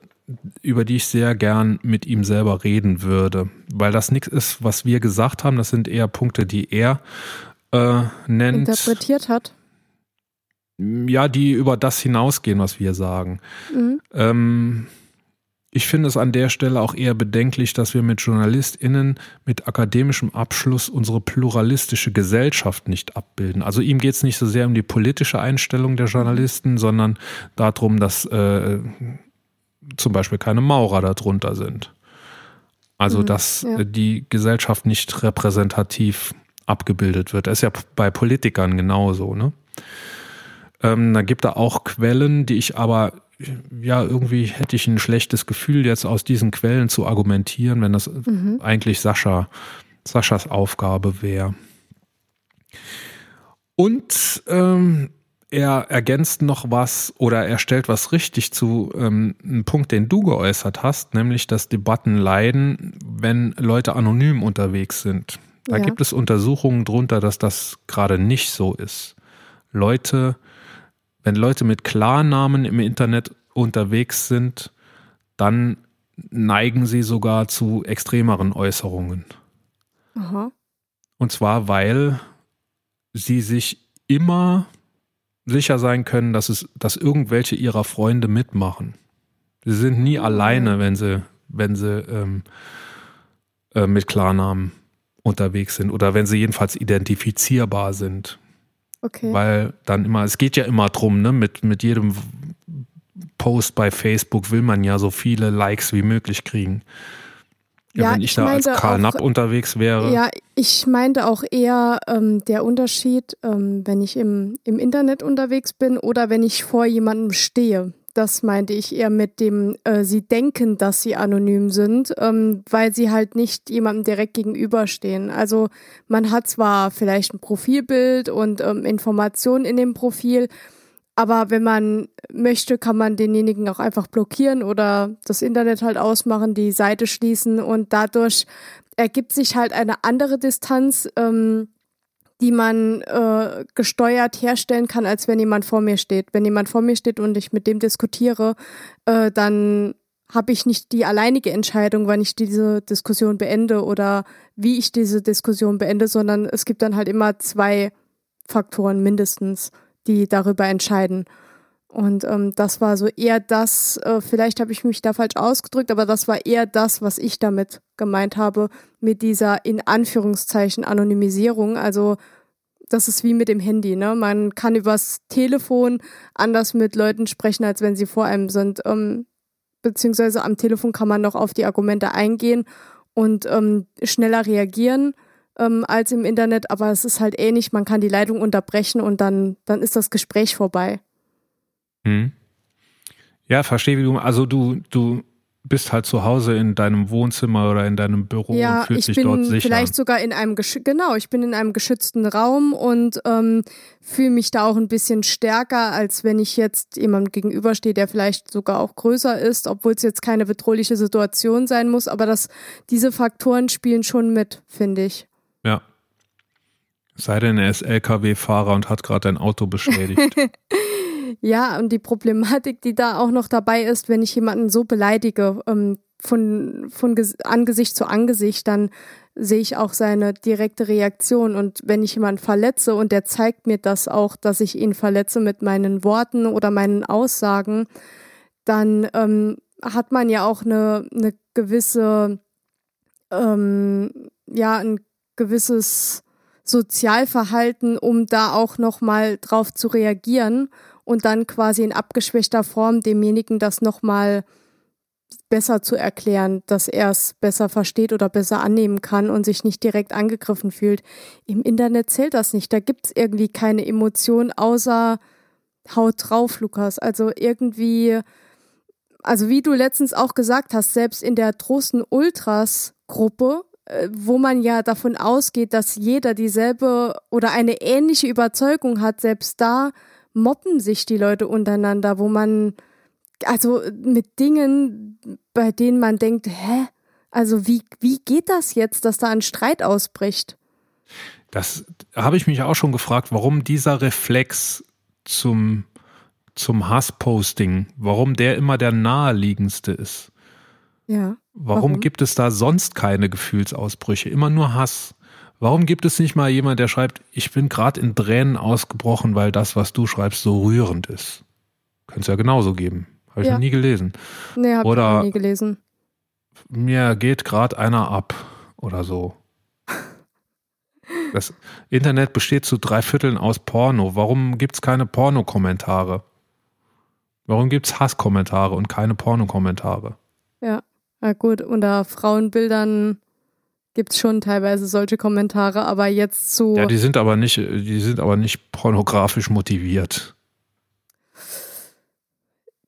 [SPEAKER 1] über die ich sehr gern mit ihm selber reden würde, weil das nichts ist, was wir gesagt haben, das sind eher Punkte, die er äh, nennt
[SPEAKER 2] Interpretiert hat.
[SPEAKER 1] ja, die über das hinausgehen, was wir sagen.
[SPEAKER 2] Mhm.
[SPEAKER 1] Ähm, ich finde es an der Stelle auch eher bedenklich, dass wir mit JournalistInnen mit akademischem Abschluss unsere pluralistische Gesellschaft nicht abbilden. Also ihm geht es nicht so sehr um die politische Einstellung der Journalisten, sondern darum, dass äh, zum Beispiel keine Maurer darunter sind. Also,
[SPEAKER 2] Mhm,
[SPEAKER 1] dass
[SPEAKER 2] ja.
[SPEAKER 1] äh, die Gesellschaft nicht repräsentativ abgebildet wird. Das ist ja bei Politikern genauso, ne? Ähm, da gibt er auch Quellen, die ich aber, ja, irgendwie hätte ich ein schlechtes Gefühl, jetzt aus diesen Quellen zu argumentieren, wenn das eigentlich Sascha, Saschas Aufgabe wäre. Und ähm, er ergänzt noch was oder er stellt was richtig zu ähm, einem Punkt, den du geäußert hast, nämlich dass Debatten leiden, wenn Leute anonym unterwegs sind. Da
[SPEAKER 2] Ja.
[SPEAKER 1] gibt es Untersuchungen drunter, dass das gerade nicht so ist. Leute, wenn Leute mit Klarnamen im Internet unterwegs sind, dann neigen sie sogar zu extremeren Äußerungen.
[SPEAKER 2] Aha.
[SPEAKER 1] Und zwar, weil sie sich immer sicher sein können, dass es, dass irgendwelche ihrer Freunde mitmachen. Sie sind nie alleine, wenn sie, wenn sie ähm, äh, mit Klarnamen unterwegs sind oder wenn sie jedenfalls identifizierbar sind.
[SPEAKER 2] Okay.
[SPEAKER 1] Weil dann immer, es geht ja immer drum, ne, mit, mit jedem Post bei Facebook will man ja so viele Likes wie möglich kriegen. Ja,
[SPEAKER 2] Ja,
[SPEAKER 1] wenn ich,
[SPEAKER 2] ich
[SPEAKER 1] da als Karl
[SPEAKER 2] auch-
[SPEAKER 1] Napp unterwegs wäre,
[SPEAKER 2] Ja, ich meinte auch eher ähm, der Unterschied, ähm, wenn ich im, im Internet unterwegs bin oder wenn ich vor jemandem stehe. Das meinte ich eher mit dem, äh, sie denken, dass sie anonym sind, ähm, weil sie halt nicht jemandem direkt gegenüberstehen. Also man hat zwar vielleicht ein Profilbild und ähm, Informationen in dem Profil, aber wenn man möchte, kann man denjenigen auch einfach blockieren oder das Internet halt ausmachen, die Seite schließen und dadurch ergibt sich halt eine andere Distanz, ähm, die man äh, gesteuert herstellen kann, als wenn jemand vor mir steht. Wenn jemand vor mir steht und ich mit dem diskutiere, äh, dann habe ich nicht die alleinige Entscheidung, wann ich diese Diskussion beende oder wie ich diese Diskussion beende, sondern es gibt dann halt immer zwei Faktoren mindestens, die darüber entscheiden. Und ähm, das war so eher das, äh, vielleicht habe ich mich da falsch ausgedrückt, aber das war eher das, was ich damit gemeint habe, mit dieser in Anführungszeichen Anonymisierung. Also das ist wie mit dem Handy, ne? Man kann übers Telefon anders mit Leuten sprechen, als wenn sie vor einem sind. Ähm, beziehungsweise am Telefon kann man noch auf die Argumente eingehen und ähm, schneller reagieren ähm, als im Internet, aber es ist halt ähnlich, man kann die Leitung unterbrechen und dann, dann ist das Gespräch vorbei.
[SPEAKER 1] Hm. Ja, verstehe, wie du, also du, du bist halt zu Hause in deinem Wohnzimmer oder in deinem Büro
[SPEAKER 2] ja,
[SPEAKER 1] und fühlst
[SPEAKER 2] ich
[SPEAKER 1] dich
[SPEAKER 2] bin
[SPEAKER 1] dort sicher.
[SPEAKER 2] vielleicht sogar in einem genau, ich bin in einem geschützten Raum und ähm, fühle mich da auch ein bisschen stärker, als wenn ich jetzt jemandem gegenüberstehe, der vielleicht sogar auch größer ist, obwohl es jetzt keine bedrohliche Situation sein muss. Aber das, diese Faktoren spielen schon mit, finde ich.
[SPEAKER 1] Ja. Sei denn, er ist LKW-Fahrer und hat gerade ein Auto [laughs] beschädigt.
[SPEAKER 2] Ja, und die Problematik, die da auch noch dabei ist, wenn ich jemanden so beleidige, ähm, von, von Ges Angesicht zu Angesicht, dann sehe ich auch seine direkte Reaktion. Und wenn ich jemanden verletze und der zeigt mir das auch, dass ich ihn verletze mit meinen Worten oder meinen Aussagen, dann ähm, hat man ja auch eine, eine gewisse, ähm, ja, ein gewisses Sozialverhalten, um da auch nochmal drauf zu reagieren und dann quasi in abgeschwächter Form demjenigen das nochmal besser zu erklären, dass er es besser versteht oder besser annehmen kann und sich nicht direkt angegriffen fühlt. Im Internet zählt das nicht. Da gibt es irgendwie keine Emotion außer Haut drauf, Lukas. Also irgendwie, also wie du letztens auch gesagt hast, selbst in der Trosten Ultras Gruppe, äh, wo man ja davon ausgeht, dass jeder dieselbe oder eine ähnliche Überzeugung hat, selbst da mobben sich die Leute untereinander, wo man, also mit Dingen, bei denen man denkt, hä? Also wie, wie geht das jetzt, dass da ein Streit ausbricht?
[SPEAKER 1] Das habe ich mich auch schon gefragt, warum dieser Reflex zum, zum Hassposting, warum der immer der naheliegendste ist.
[SPEAKER 2] Ja.
[SPEAKER 1] Warum, warum, gibt es da sonst keine Gefühlsausbrüche? Immer nur Hass. Warum gibt es nicht mal jemand, der schreibt, ich bin gerade in Tränen ausgebrochen, weil das, was du schreibst, so rührend ist? Könnte es ja genauso geben. Habe ich
[SPEAKER 2] Ja.
[SPEAKER 1] noch nie gelesen.
[SPEAKER 2] Nee, hab ich noch nie gelesen.
[SPEAKER 1] Mir geht gerade einer ab oder so. [laughs] Das Internet besteht zu drei Vierteln aus Porno. Warum gibt es keine Pornokommentare? Warum gibt es Hasskommentare und keine Pornokommentare?
[SPEAKER 2] Na gut, unter Frauenbildern gibt's schon teilweise solche Kommentare, aber jetzt zu.
[SPEAKER 1] Ja, die sind aber nicht, die sind aber nicht pornografisch motiviert.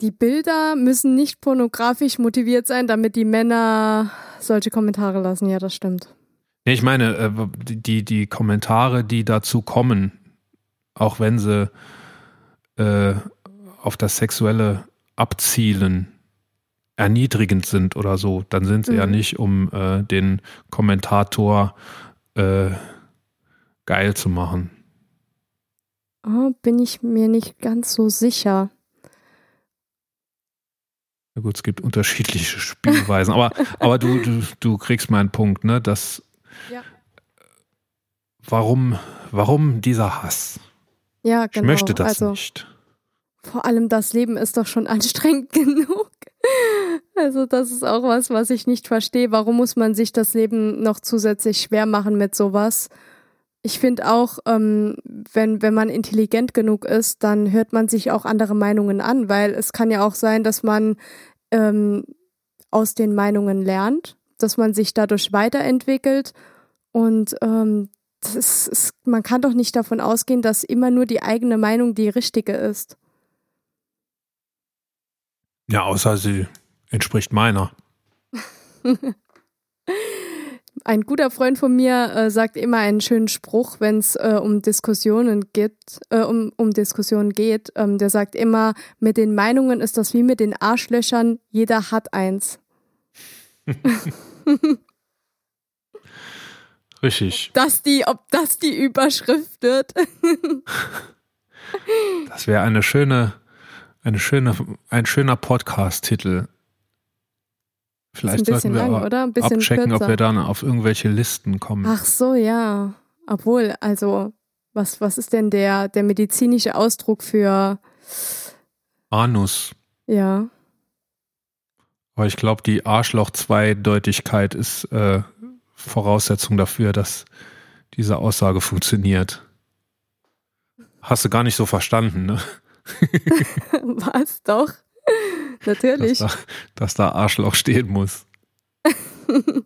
[SPEAKER 2] Die Bilder müssen nicht pornografisch motiviert sein, damit die Männer solche Kommentare lassen. Ja, das stimmt.
[SPEAKER 1] Nee, ich meine, äh, die, die Kommentare, die dazu kommen, auch wenn sie äh, auf das Sexuelle abzielen, erniedrigend sind oder so, dann sind sie ja
[SPEAKER 2] Mhm.
[SPEAKER 1] nicht, um äh, den Kommentator äh, geil zu machen.
[SPEAKER 2] Oh, bin ich mir nicht ganz so sicher.
[SPEAKER 1] Na gut, es gibt unterschiedliche Spielweisen, aber, [laughs] aber du, du, du kriegst meinen Punkt, ne? Das,
[SPEAKER 2] Ja.
[SPEAKER 1] warum, warum dieser Hass?
[SPEAKER 2] Ja, genau.
[SPEAKER 1] Ich möchte das
[SPEAKER 2] also,
[SPEAKER 1] nicht.
[SPEAKER 2] Vor allem das Leben ist doch schon anstrengend [laughs] genug. Also das ist auch was, was ich nicht verstehe. Warum muss man sich das Leben noch zusätzlich schwer machen mit sowas? Ich finde auch, ähm, wenn, wenn man intelligent genug ist, dann hört man sich auch andere Meinungen an, weil es kann ja auch sein, dass man ähm, aus den Meinungen lernt, dass man sich dadurch weiterentwickelt und ähm, ist, ist, man kann doch nicht davon ausgehen, dass immer nur die eigene Meinung die richtige ist.
[SPEAKER 1] Ja, außer sie entspricht meiner. [laughs]
[SPEAKER 2] Ein guter Freund von mir äh, sagt immer einen schönen Spruch, wenn es äh, um Diskussionen geht, äh, um, um Diskussionen geht. Ähm, der sagt immer, mit den Meinungen ist das wie mit den Arschlöchern, jeder hat eins. [laughs]
[SPEAKER 1] Richtig.
[SPEAKER 2] Dass die, ob das die Überschrift wird. [laughs]
[SPEAKER 1] Das wäre eine schöne, eine schöne, ein schöner Podcast-Titel. Vielleicht
[SPEAKER 2] ist ein bisschen
[SPEAKER 1] sollten wir
[SPEAKER 2] lang, oder? Ein bisschen
[SPEAKER 1] abchecken, ob
[SPEAKER 2] kürzer.
[SPEAKER 1] wir dann auf irgendwelche Listen kommen.
[SPEAKER 2] Ach so, ja. Obwohl, also, was, was ist denn der, der medizinische Ausdruck für,
[SPEAKER 1] Anus.
[SPEAKER 2] ja,
[SPEAKER 1] Aber ich glaube, die Arschloch-Zweideutigkeit ist äh, Voraussetzung dafür, dass diese Aussage funktioniert. Hast du gar nicht so verstanden, ne? [laughs]
[SPEAKER 2] was doch? [laughs] Natürlich.
[SPEAKER 1] Dass da, dass da Arschloch stehen muss. [laughs]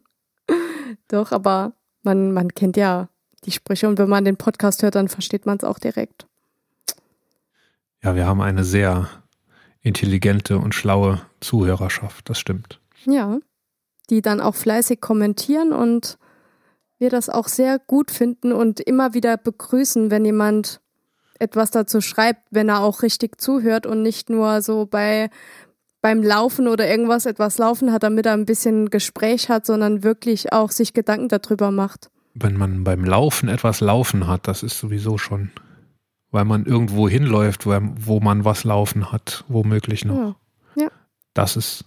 [SPEAKER 2] Doch, aber man, man kennt ja die Sprüche und wenn man den Podcast hört, dann versteht man es auch direkt.
[SPEAKER 1] Ja, wir haben eine sehr intelligente und schlaue Zuhörerschaft, das stimmt.
[SPEAKER 2] Ja, die dann auch fleißig kommentieren und wir das auch sehr gut finden und immer wieder begrüßen, wenn jemand etwas dazu schreibt, wenn er auch richtig zuhört und nicht nur so bei beim Laufen oder irgendwas etwas laufen hat, damit er ein bisschen Gespräch hat, sondern wirklich auch sich Gedanken darüber macht.
[SPEAKER 1] Wenn man beim Laufen etwas laufen hat, das ist sowieso schon, weil man irgendwo hinläuft, wo, man was laufen hat, womöglich noch.
[SPEAKER 2] Ja. ja.
[SPEAKER 1] Das ist,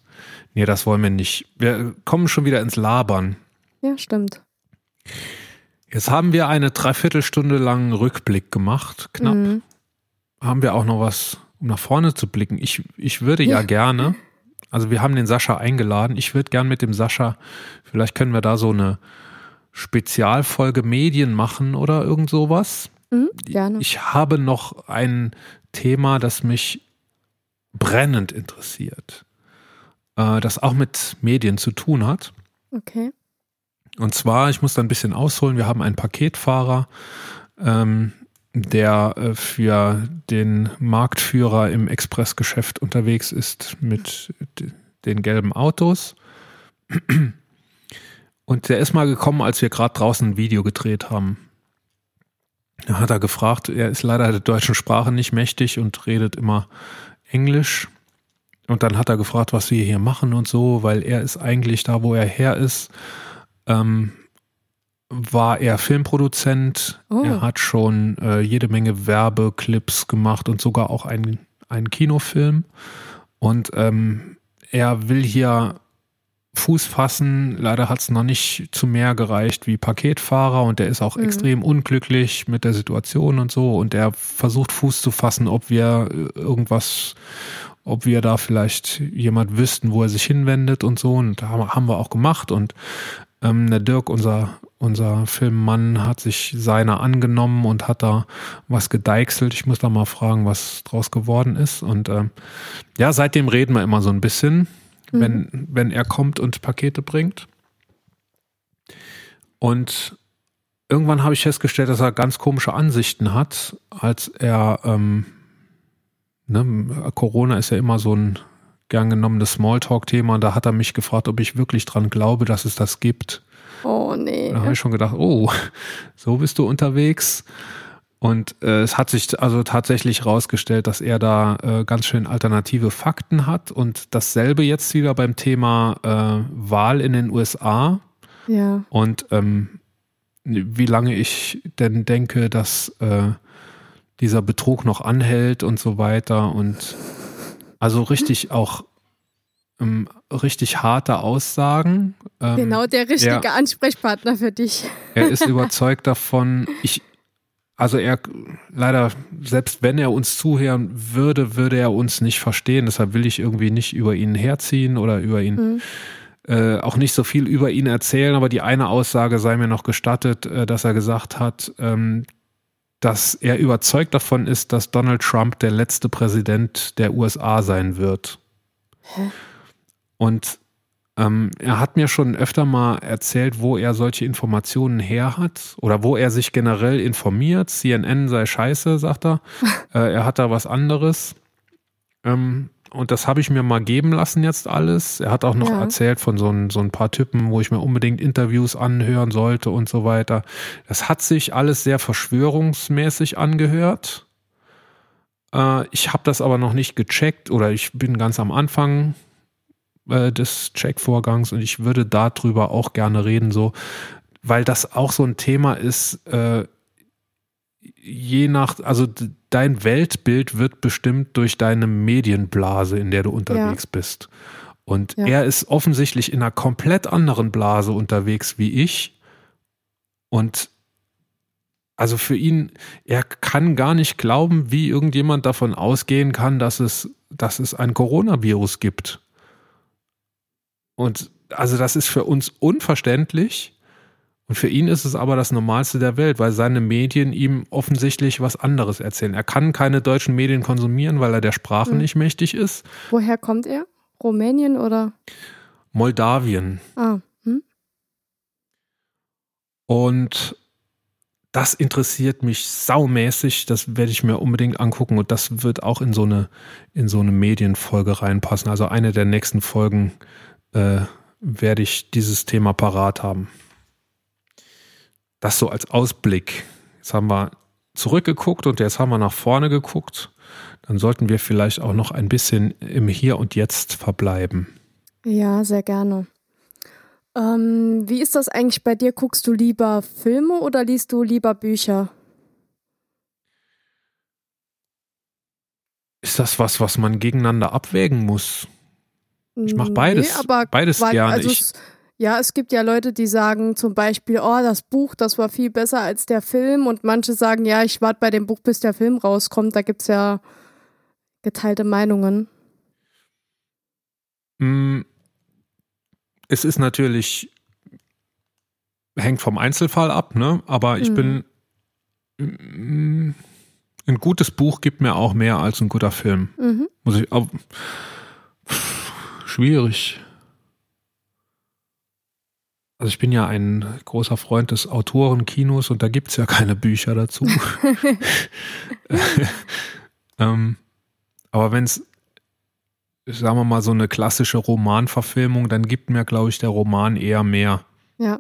[SPEAKER 1] nee, das wollen wir nicht. Wir kommen schon wieder ins Labern.
[SPEAKER 2] Ja, stimmt.
[SPEAKER 1] Jetzt haben wir eine Dreiviertelstunde lang Rückblick gemacht, knapp. Mhm. Haben wir auch noch was, um nach vorne zu blicken? Ich, ich würde ja. ja gerne, also wir haben den Sascha eingeladen, ich würde gern mit dem Sascha, vielleicht können wir da so eine Spezialfolge Medien machen oder irgend sowas.
[SPEAKER 2] Mhm, gerne.
[SPEAKER 1] Ich habe noch ein Thema, das mich brennend interessiert, äh, das auch mit Medien zu tun hat.
[SPEAKER 2] Okay.
[SPEAKER 1] Und zwar, ich muss da ein bisschen ausholen, wir haben einen Paketfahrer, ähm, der äh, für den Marktführer im Expressgeschäft unterwegs ist mit den gelben Autos. Und der ist mal gekommen, als wir gerade draußen ein Video gedreht haben. Da hat er gefragt, er ist leider der deutschen Sprache nicht mächtig und redet immer Englisch. Und dann hat er gefragt, was wir hier machen und so, weil er ist eigentlich da, wo er her ist, ähm, war er Filmproduzent. Oh. Er hat schon äh, jede Menge Werbeclips gemacht und sogar auch einen, einen Kinofilm. Und ähm, er will hier Fuß fassen. Leider hat es noch nicht zu mehr gereicht wie Paketfahrer und der ist auch mhm. extrem unglücklich mit der Situation und so. Und er versucht Fuß zu fassen, ob wir äh, irgendwas, ob wir da vielleicht jemand wüssten, wo er sich hinwendet und so. Und da haben wir auch gemacht. Und ähm, der Dirk, unser, unser Filmmann, hat sich seiner angenommen und hat da was gedeichselt. Ich muss da mal fragen, was draus geworden ist. Und ähm, ja, seitdem reden wir immer so ein bisschen, mhm. wenn, wenn er kommt und Pakete bringt. Und irgendwann habe ich festgestellt, dass er ganz komische Ansichten hat, als er ähm, ne, Corona ist ja immer so ein gern genommenes Smalltalk-Thema. Und da hat er mich gefragt, ob ich wirklich dran glaube, dass es das gibt.
[SPEAKER 2] Oh nee.
[SPEAKER 1] Da habe ich schon gedacht, oh, [laughs] so bist du unterwegs. Und äh, es hat sich also tatsächlich herausgestellt, dass er da äh, ganz schön alternative Fakten hat. Und dasselbe jetzt wieder beim Thema äh, Wahl in den USA.
[SPEAKER 2] Ja.
[SPEAKER 1] Und ähm, wie lange ich denn denke, dass äh, dieser Betrug noch anhält und so weiter. Und also richtig auch ähm, richtig harte Aussagen.
[SPEAKER 2] Ähm, genau der richtige er, Ansprechpartner für dich.
[SPEAKER 1] Er ist [laughs] überzeugt davon, ich, also er, leider, selbst wenn er uns zuhören würde, würde er uns nicht verstehen. Deshalb will ich irgendwie nicht über ihn herziehen oder über ihn. Mhm. Äh, auch nicht so viel über ihn erzählen, aber die eine Aussage sei mir noch gestattet, äh, dass er gesagt hat, ähm, dass er überzeugt davon ist, dass Donald Trump der letzte Präsident der USA sein wird. Hä? Und ähm, er hat mir schon öfter mal erzählt, wo er solche Informationen her hat oder wo er sich generell informiert. CNN sei scheiße, sagt er. [laughs] äh, er hat da was anderes. Ähm, und das habe ich mir mal geben lassen jetzt alles. Er hat auch noch ja. erzählt von so ein, so ein paar Typen, wo ich mir unbedingt Interviews anhören sollte und so weiter. Das hat sich alles sehr verschwörungsmäßig angehört. Äh, ich habe das aber noch nicht gecheckt oder ich bin ganz am Anfang äh, des Checkvorgangs und ich würde darüber auch gerne reden, so, weil das auch so ein Thema ist, äh, je nach, also dein Weltbild wird bestimmt durch deine Medienblase, in der du unterwegs ja. bist. Und ja. er ist offensichtlich in einer komplett anderen Blase unterwegs wie ich. Und also für ihn, er kann gar nicht glauben, wie irgendjemand davon ausgehen kann, dass es, dass es ein Coronavirus gibt. Und also das ist für uns unverständlich. Und für ihn ist es aber das Normalste der Welt, weil seine Medien ihm offensichtlich was anderes erzählen. Er kann keine deutschen Medien konsumieren, weil er der Sprache hm. nicht mächtig ist.
[SPEAKER 2] Woher kommt er? Rumänien oder?
[SPEAKER 1] Moldawien.
[SPEAKER 2] Ah. Hm?
[SPEAKER 1] Und das interessiert mich saumäßig. Das werde ich mir unbedingt angucken und das wird auch in so eine, in so eine Medienfolge reinpassen. Also eine der nächsten Folgen äh, werde ich dieses Thema parat haben. Das so als Ausblick. Jetzt haben wir zurückgeguckt und jetzt haben wir nach vorne geguckt. Dann sollten wir vielleicht auch noch ein bisschen im Hier und Jetzt verbleiben.
[SPEAKER 2] Ja, sehr gerne. Ähm, wie ist das eigentlich bei dir? Guckst du lieber Filme oder liest du lieber Bücher?
[SPEAKER 1] Ist das was, was man gegeneinander abwägen muss? Ich mache beides,
[SPEAKER 2] Nee, aber
[SPEAKER 1] beides
[SPEAKER 2] weil-
[SPEAKER 1] gerne.
[SPEAKER 2] Also
[SPEAKER 1] ich,
[SPEAKER 2] ja, es gibt ja Leute, die sagen zum Beispiel, oh, das Buch, das war viel besser als der Film. Und manche sagen, ja, ich warte bei dem Buch, bis der Film rauskommt. Da gibt es ja geteilte Meinungen.
[SPEAKER 1] Mm, es ist natürlich, hängt vom Einzelfall ab, ne? Aber ich
[SPEAKER 2] Mhm.
[SPEAKER 1] bin, mm, ein gutes Buch gibt mir auch mehr als ein guter Film.
[SPEAKER 2] Mhm.
[SPEAKER 1] Muss ich auch, schwierig. Also ich bin ja ein großer Freund des Autorenkinos und da gibt es ja keine Bücher dazu. [laughs] [laughs] ähm, aber wenn es, sagen wir mal, so eine klassische Romanverfilmung, dann gibt mir, glaube ich, der Roman eher mehr.
[SPEAKER 2] Ja.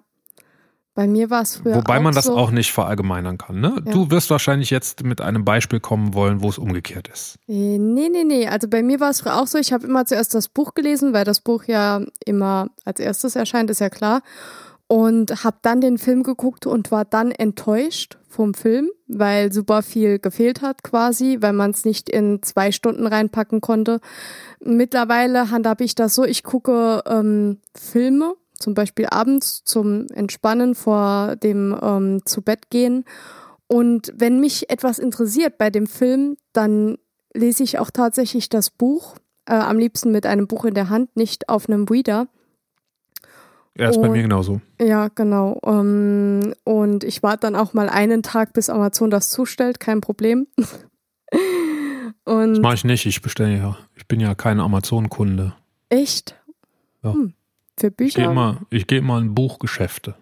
[SPEAKER 2] Bei mir war es früher
[SPEAKER 1] Wobei man das
[SPEAKER 2] so.
[SPEAKER 1] auch nicht verallgemeinern kann. Ne?
[SPEAKER 2] Ja.
[SPEAKER 1] Du wirst wahrscheinlich jetzt mit einem Beispiel kommen wollen, wo es umgekehrt ist.
[SPEAKER 2] Äh, Nee, nee, nee. Also bei mir war es früher auch so, ich habe immer zuerst das Buch gelesen, weil das Buch ja immer als erstes erscheint, ist ja klar. Und habe dann den Film geguckt und war dann enttäuscht vom Film, weil super viel gefehlt hat quasi, weil man es nicht in zwei Stunden reinpacken konnte. Mittlerweile handhabe ich das so, ich gucke ähm, Filme, zum Beispiel abends zum Entspannen vor dem ähm, zu Bett gehen. Und wenn mich etwas interessiert bei dem Film, dann lese ich auch tatsächlich das Buch, äh, am liebsten mit einem Buch in der Hand, nicht auf einem Reader.
[SPEAKER 1] Ja, ist bei
[SPEAKER 2] Und-
[SPEAKER 1] mir genauso.
[SPEAKER 2] Ja, genau. Ähm, und ich warte dann auch mal einen Tag, bis Amazon das zustellt, kein Problem. [laughs] und
[SPEAKER 1] Das mache ich nicht. Ich bestelle ja. Ich bin ja kein Amazon-Kunde.
[SPEAKER 2] echt?
[SPEAKER 1] Ja.
[SPEAKER 2] Hm. Für
[SPEAKER 1] Ich
[SPEAKER 2] Bücher?
[SPEAKER 1] gehe immer, ich gehe immer in Buchgeschäfte.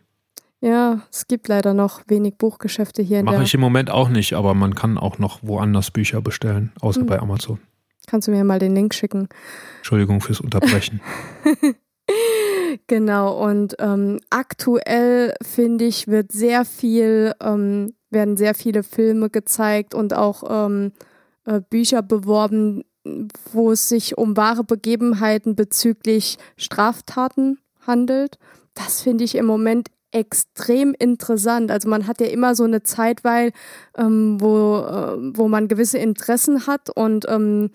[SPEAKER 2] Ja, es gibt leider noch wenig Buchgeschäfte hier in
[SPEAKER 1] Mache ich im Moment auch nicht, aber man kann auch noch woanders Bücher bestellen, außer
[SPEAKER 2] Hm.
[SPEAKER 1] bei Amazon.
[SPEAKER 2] Kannst du mir mal den Link schicken?
[SPEAKER 1] Entschuldigung fürs Unterbrechen. [laughs]
[SPEAKER 2] Genau, und ähm, aktuell finde ich, wird sehr viel, ähm, werden sehr viele Filme gezeigt und auch ähm, äh, Bücher beworben, wo es sich um wahre Begebenheiten bezüglich Straftaten handelt. Das finde ich im Moment extrem interessant. Also man hat ja immer so eine Zeit, weil ähm, wo, äh, wo man gewisse Interessen hat und ähm,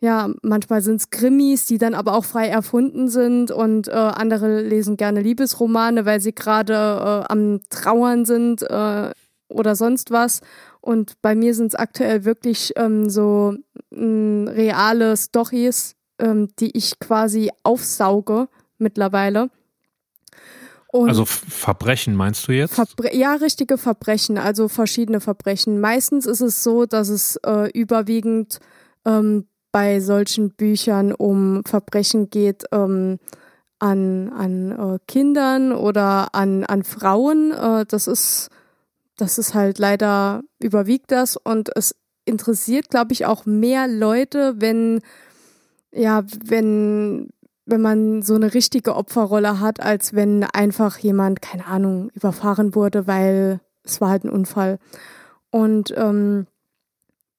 [SPEAKER 2] ja, manchmal sind es Krimis, die dann aber auch frei erfunden sind und äh, andere lesen gerne Liebesromane, weil sie gerade äh, am Trauern sind äh, oder sonst was. Und bei mir sind es aktuell wirklich ähm, so mh, reale Stories, ähm, die ich quasi aufsauge mittlerweile. Und
[SPEAKER 1] Also Verbrechen meinst du jetzt?
[SPEAKER 2] Verbre ja, richtige Verbrechen, also verschiedene Verbrechen. Meistens ist es so, dass es äh, überwiegend ähm, bei solchen Büchern um Verbrechen geht ähm, an, an äh, Kindern oder an, an Frauen. Äh, das ist, das ist halt leider überwiegt das und es interessiert, glaube ich, auch mehr Leute, wenn, ja, wenn, wenn man so eine richtige Opferrolle hat, als wenn einfach jemand, keine Ahnung, überfahren wurde, weil es war halt ein Unfall. Und ähm,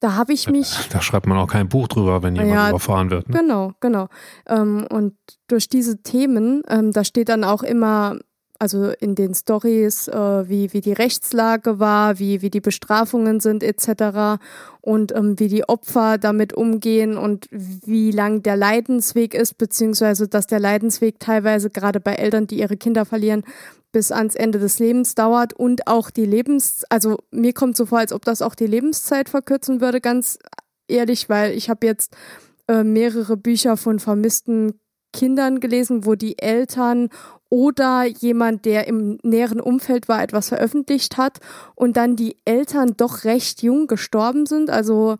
[SPEAKER 2] da habe ich mich
[SPEAKER 1] Da schreibt man auch kein Buch drüber, wenn jemand
[SPEAKER 2] Ja,
[SPEAKER 1] überfahren wird. Ne?
[SPEAKER 2] Genau, genau. Ähm, und durch diese Themen, ähm, da steht dann auch immer, also in den Stories, äh, wie, wie die Rechtslage war, wie, wie die Bestrafungen sind etc. und ähm, wie die Opfer damit umgehen und wie lang der Leidensweg ist, beziehungsweise dass der Leidensweg teilweise gerade bei Eltern, die ihre Kinder verlieren, bis ans Ende des Lebens dauert und auch die Lebens, also mir kommt so vor, als ob das auch die Lebenszeit verkürzen würde, ganz ehrlich, weil ich habe jetzt äh, mehrere Bücher von vermissten Kindern gelesen, wo die Eltern oder jemand, der im näheren Umfeld war, etwas veröffentlicht hat und dann die Eltern doch recht jung gestorben sind. Also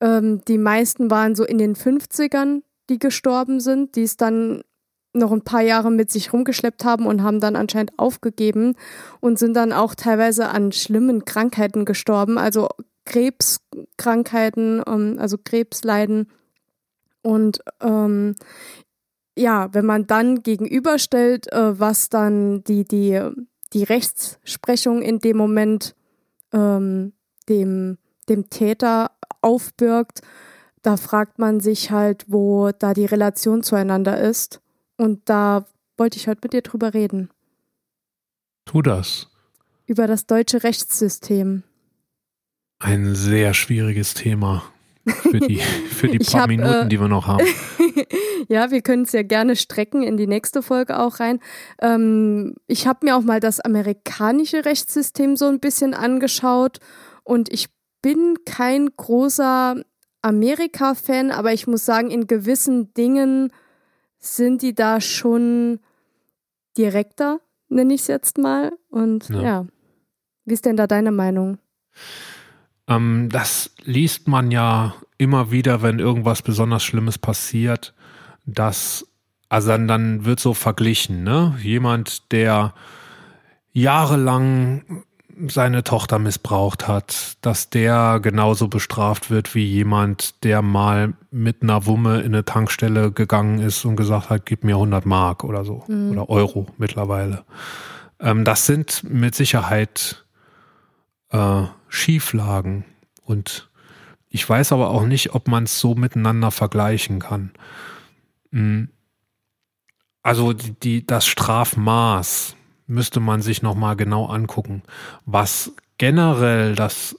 [SPEAKER 2] ähm, die meisten waren so in den 50ern, die gestorben sind, die es dann noch ein paar Jahre mit sich rumgeschleppt haben und haben dann anscheinend aufgegeben und sind dann auch teilweise an schlimmen Krankheiten gestorben, also Krebskrankheiten, ähm, also Krebsleiden. Und ähm, ja, wenn man dann gegenüberstellt, äh, was dann die, die, die Rechtsprechung in dem Moment ähm, dem, dem Täter aufbürgt, da fragt man sich halt, wo da die Relation zueinander ist. Und da wollte ich heute mit dir drüber reden.
[SPEAKER 1] Tu das.
[SPEAKER 2] Über das deutsche Rechtssystem.
[SPEAKER 1] Ein sehr schwieriges Thema für die, für die paar hab, Minuten, äh, die wir noch haben. [laughs]
[SPEAKER 2] ja, wir können es ja gerne strecken in die nächste Folge auch rein. Ähm, ich habe mir auch mal das amerikanische Rechtssystem so ein bisschen angeschaut und ich bin kein großer Amerika-Fan, aber ich muss sagen, in gewissen Dingen sind die da schon direkter, nenne ich es jetzt mal. Und ja. ja. wie ist denn da deine Meinung?
[SPEAKER 1] Ähm, das liest man ja immer wieder, wenn irgendwas besonders Schlimmes passiert, dass, also dann, dann wird so verglichen, ne? Jemand, der jahrelang seine Tochter missbraucht hat, dass der genauso bestraft wird wie jemand, der mal mit einer Wumme in eine Tankstelle gegangen ist und gesagt hat, gib mir 100 Mark oder so mhm. oder Euro mittlerweile. Ähm, das sind mit Sicherheit äh, Schieflagen und ich weiß aber auch nicht, ob man es so miteinander vergleichen kann. Mhm. Also die, die, das Strafmaß müsste man sich nochmal genau angucken. Was generell das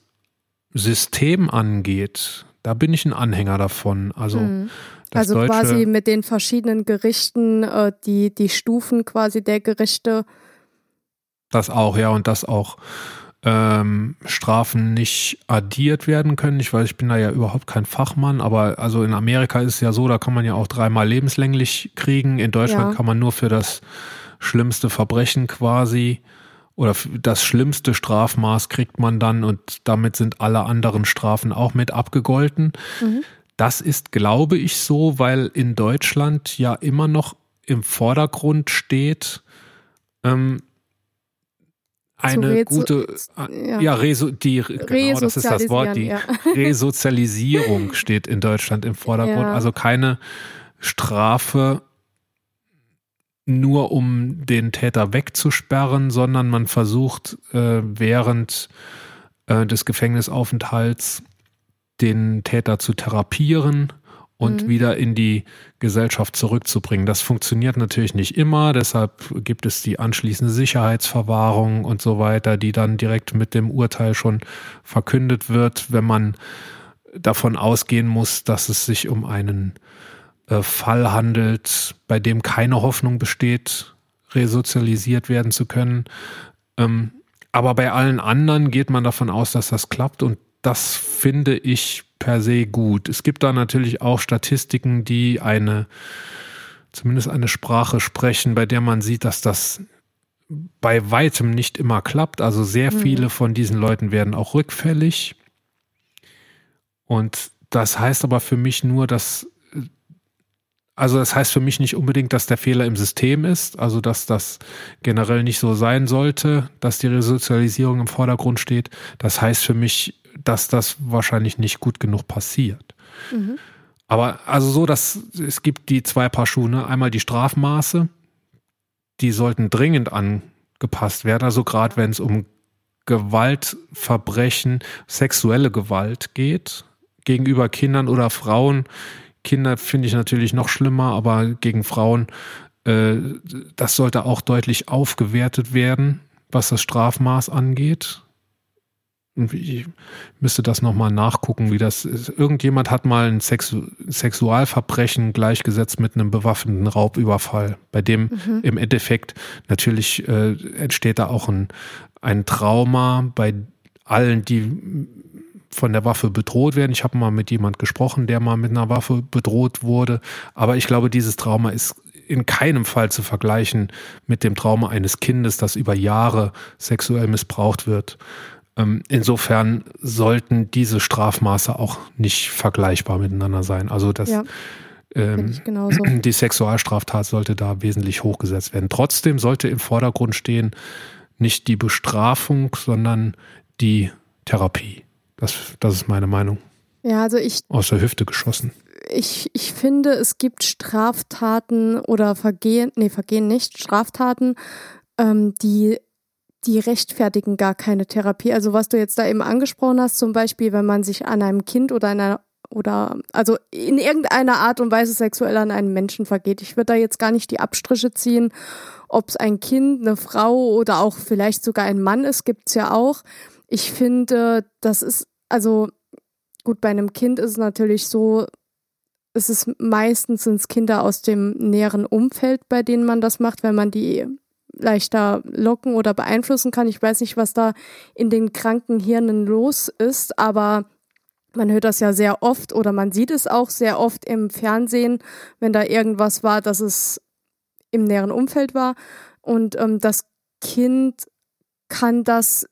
[SPEAKER 1] System angeht, da bin ich ein Anhänger davon. Also, mhm.
[SPEAKER 2] also quasi mit den verschiedenen Gerichten, äh, die, die Stufen quasi der Gerichte.
[SPEAKER 1] Das auch, ja, und das auch ähm, Strafen nicht addiert werden können. Ich weiß, ich bin da ja überhaupt kein Fachmann, aber also in Amerika ist es ja so, da kann man ja auch dreimal lebenslänglich kriegen. In Deutschland ja. kann man nur für das schlimmste Verbrechen quasi oder das schlimmste Strafmaß kriegt man dann und damit sind alle anderen Strafen auch mit abgegolten. Mhm. Das ist, glaube ich, so, weil in Deutschland ja immer noch im Vordergrund steht, ähm, eine gute, ja, ja Reso, die, genau, das ist das Wort, die ja. [laughs] Resozialisierung steht in Deutschland im Vordergrund. Ja. Also keine Strafe nur um den Täter wegzusperren, sondern man versucht äh, während äh, des Gefängnisaufenthalts den Täter zu therapieren und mhm. wieder in die Gesellschaft zurückzubringen. Das funktioniert natürlich nicht immer, deshalb gibt es die anschließende Sicherheitsverwahrung und so weiter, die dann direkt mit dem Urteil schon verkündet wird, wenn man davon ausgehen muss, dass es sich um einen äh, Fall handelt, bei dem keine Hoffnung besteht, resozialisiert werden zu können. Ähm, aber bei allen anderen geht man davon aus, dass das klappt und das finde ich per se gut. Es gibt da natürlich auch Statistiken, die eine, zumindest eine Sprache sprechen, bei der man sieht, dass das bei weitem nicht immer klappt. Also sehr mhm. viele von diesen Leuten werden auch rückfällig. Und das heißt aber für mich nur, dass also das heißt für mich nicht unbedingt, dass der Fehler im System ist, also dass das generell nicht so sein sollte, dass die Resozialisierung im Vordergrund steht. Das heißt für mich, dass das wahrscheinlich nicht gut genug passiert. Mhm. Aber also so, dass es gibt die zwei Paar Schuhe, ne? einmal die Strafmaße, die sollten dringend angepasst werden, also gerade wenn es um Gewaltverbrechen, sexuelle Gewalt geht, gegenüber Kindern oder Frauen, Kinder finde ich natürlich noch schlimmer, aber gegen Frauen, äh, das sollte auch deutlich aufgewertet werden, was das Strafmaß angeht. Ich müsste das nochmal nachgucken, wie das ist. Irgendjemand hat mal ein Sexu Sexualverbrechen gleichgesetzt mit einem bewaffneten Raubüberfall, bei dem mhm. im Endeffekt natürlich äh, entsteht da auch ein, ein Trauma bei allen, die von der Waffe bedroht werden. Ich habe mal mit jemand gesprochen, der mal mit einer Waffe bedroht wurde. Aber ich glaube, dieses Trauma ist in keinem Fall zu vergleichen mit dem Trauma eines Kindes, das über Jahre sexuell missbraucht wird. Ähm, insofern sollten diese Strafmaße auch nicht vergleichbar miteinander sein. Also das, ja, ähm, [clears throat] die Sexualstraftat sollte da wesentlich hochgesetzt werden. Trotzdem sollte im Vordergrund stehen nicht die Bestrafung, sondern die Therapie. Das, das ist meine Meinung.
[SPEAKER 2] Ja, also ich.
[SPEAKER 1] Aus der Hüfte geschossen.
[SPEAKER 2] ich, ich finde, es gibt Straftaten oder Vergehen, nee, Vergehen nicht, Straftaten, ähm, die, die rechtfertigen gar keine Therapie. Also was du jetzt da eben angesprochen hast, zum Beispiel, wenn man sich an einem Kind oder einer oder also in irgendeiner Art und Weise sexuell an einem Menschen vergeht. Ich würde da jetzt gar nicht die Abstriche ziehen, ob es ein Kind, eine Frau oder auch vielleicht sogar ein Mann ist, gibt es ja auch. Ich finde, das ist, also gut, bei einem Kind ist es natürlich so, es ist meistens sind Kinder aus dem näheren Umfeld, bei denen man das macht, wenn man die leichter locken oder beeinflussen kann. Ich weiß nicht, was da in den kranken Hirnen los ist, aber man hört das ja sehr oft oder man sieht es auch sehr oft im Fernsehen, wenn da irgendwas war, dass es im näheren Umfeld war. Und ähm, das Kind kann das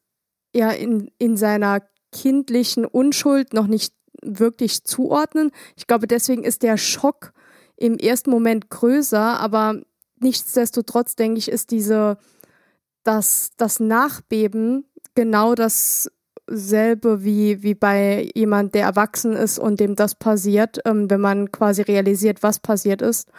[SPEAKER 2] ja in, in seiner kindlichen Unschuld noch nicht wirklich zuordnen. Ich glaube, deswegen ist der Schock im ersten Moment größer, aber nichtsdestotrotz denke ich, ist diese, das, das Nachbeben genau das selbe wie, wie bei jemand, der erwachsen ist und dem das passiert, ähm, wenn man quasi realisiert, was passiert ist.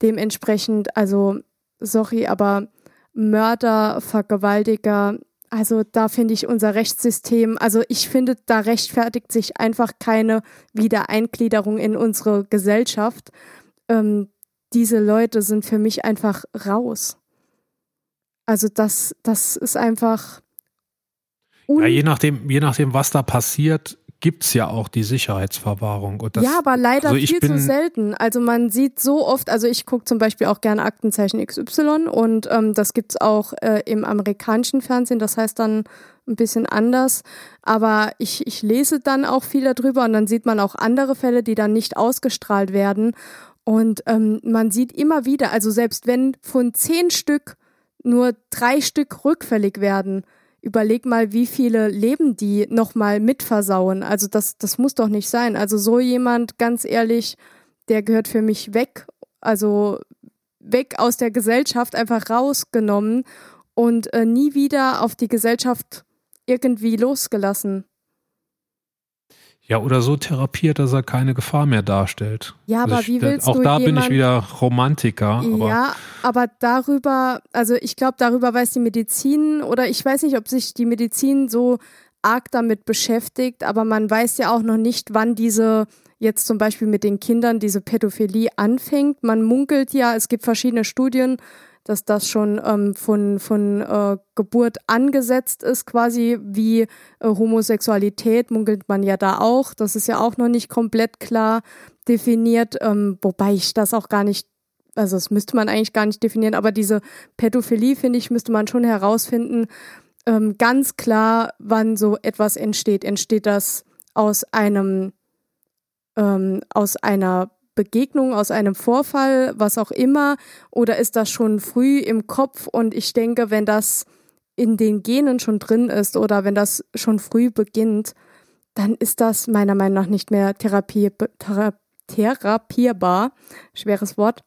[SPEAKER 2] Dementsprechend, also, sorry, aber Mörder, Vergewaltiger, also da finde ich unser Rechtssystem, also ich finde, da rechtfertigt sich einfach keine Wiedereingliederung in unsere Gesellschaft. Ähm, diese Leute sind für mich einfach raus. Also das, das ist einfach,
[SPEAKER 1] ja, je nachdem, je nachdem, was da passiert, gibt es ja auch die Sicherheitsverwahrung.
[SPEAKER 2] Das, ja, aber leider also viel zu selten. Also man sieht so oft, also ich gucke zum Beispiel auch gerne Aktenzeichen XY und ähm, das gibt es auch äh, im amerikanischen Fernsehen, das heißt dann ein bisschen anders. Aber ich, ich lese dann auch viel darüber und dann sieht man auch andere Fälle, die dann nicht ausgestrahlt werden. Und ähm, man sieht immer wieder, also selbst wenn von zehn Stück nur drei Stück rückfällig werden, überleg mal, wie viele Leben die nochmal mitversauen. Also das, das muss doch nicht sein. Also so jemand, ganz ehrlich, der gehört für mich weg. Also weg aus der Gesellschaft, einfach rausgenommen und äh, nie wieder auf die Gesellschaft irgendwie losgelassen.
[SPEAKER 1] Ja, oder so therapiert, dass er keine Gefahr mehr darstellt.
[SPEAKER 2] Ja, aber
[SPEAKER 1] also
[SPEAKER 2] wie willst
[SPEAKER 1] auch
[SPEAKER 2] du
[SPEAKER 1] da
[SPEAKER 2] jemand,
[SPEAKER 1] bin ich wieder Romantiker.
[SPEAKER 2] Aber ja, aber darüber, also ich glaube, darüber weiß die Medizin oder ich weiß nicht, ob sich die Medizin so arg damit beschäftigt, aber man weiß ja auch noch nicht, wann diese jetzt zum Beispiel mit den Kindern diese Pädophilie anfängt. Man munkelt ja, es gibt verschiedene Studien, dass das schon ähm, von, von äh, Geburt angesetzt ist, quasi wie äh, Homosexualität, munkelt man ja da auch. Das ist ja auch noch nicht komplett klar definiert, ähm, wobei ich das auch gar nicht, also das müsste man eigentlich gar nicht definieren, aber diese Pädophilie, finde ich, müsste man schon herausfinden, ähm, ganz klar, wann so etwas entsteht. Entsteht das aus einem, ähm, aus einer Begegnung, aus einem Vorfall, was auch immer, oder ist das schon früh im Kopf? Und ich denke, wenn das in den Genen schon drin ist oder wenn das schon früh beginnt, dann ist das meiner Meinung nach nicht mehr Therapie, thera, therapierbar. Schweres Wort.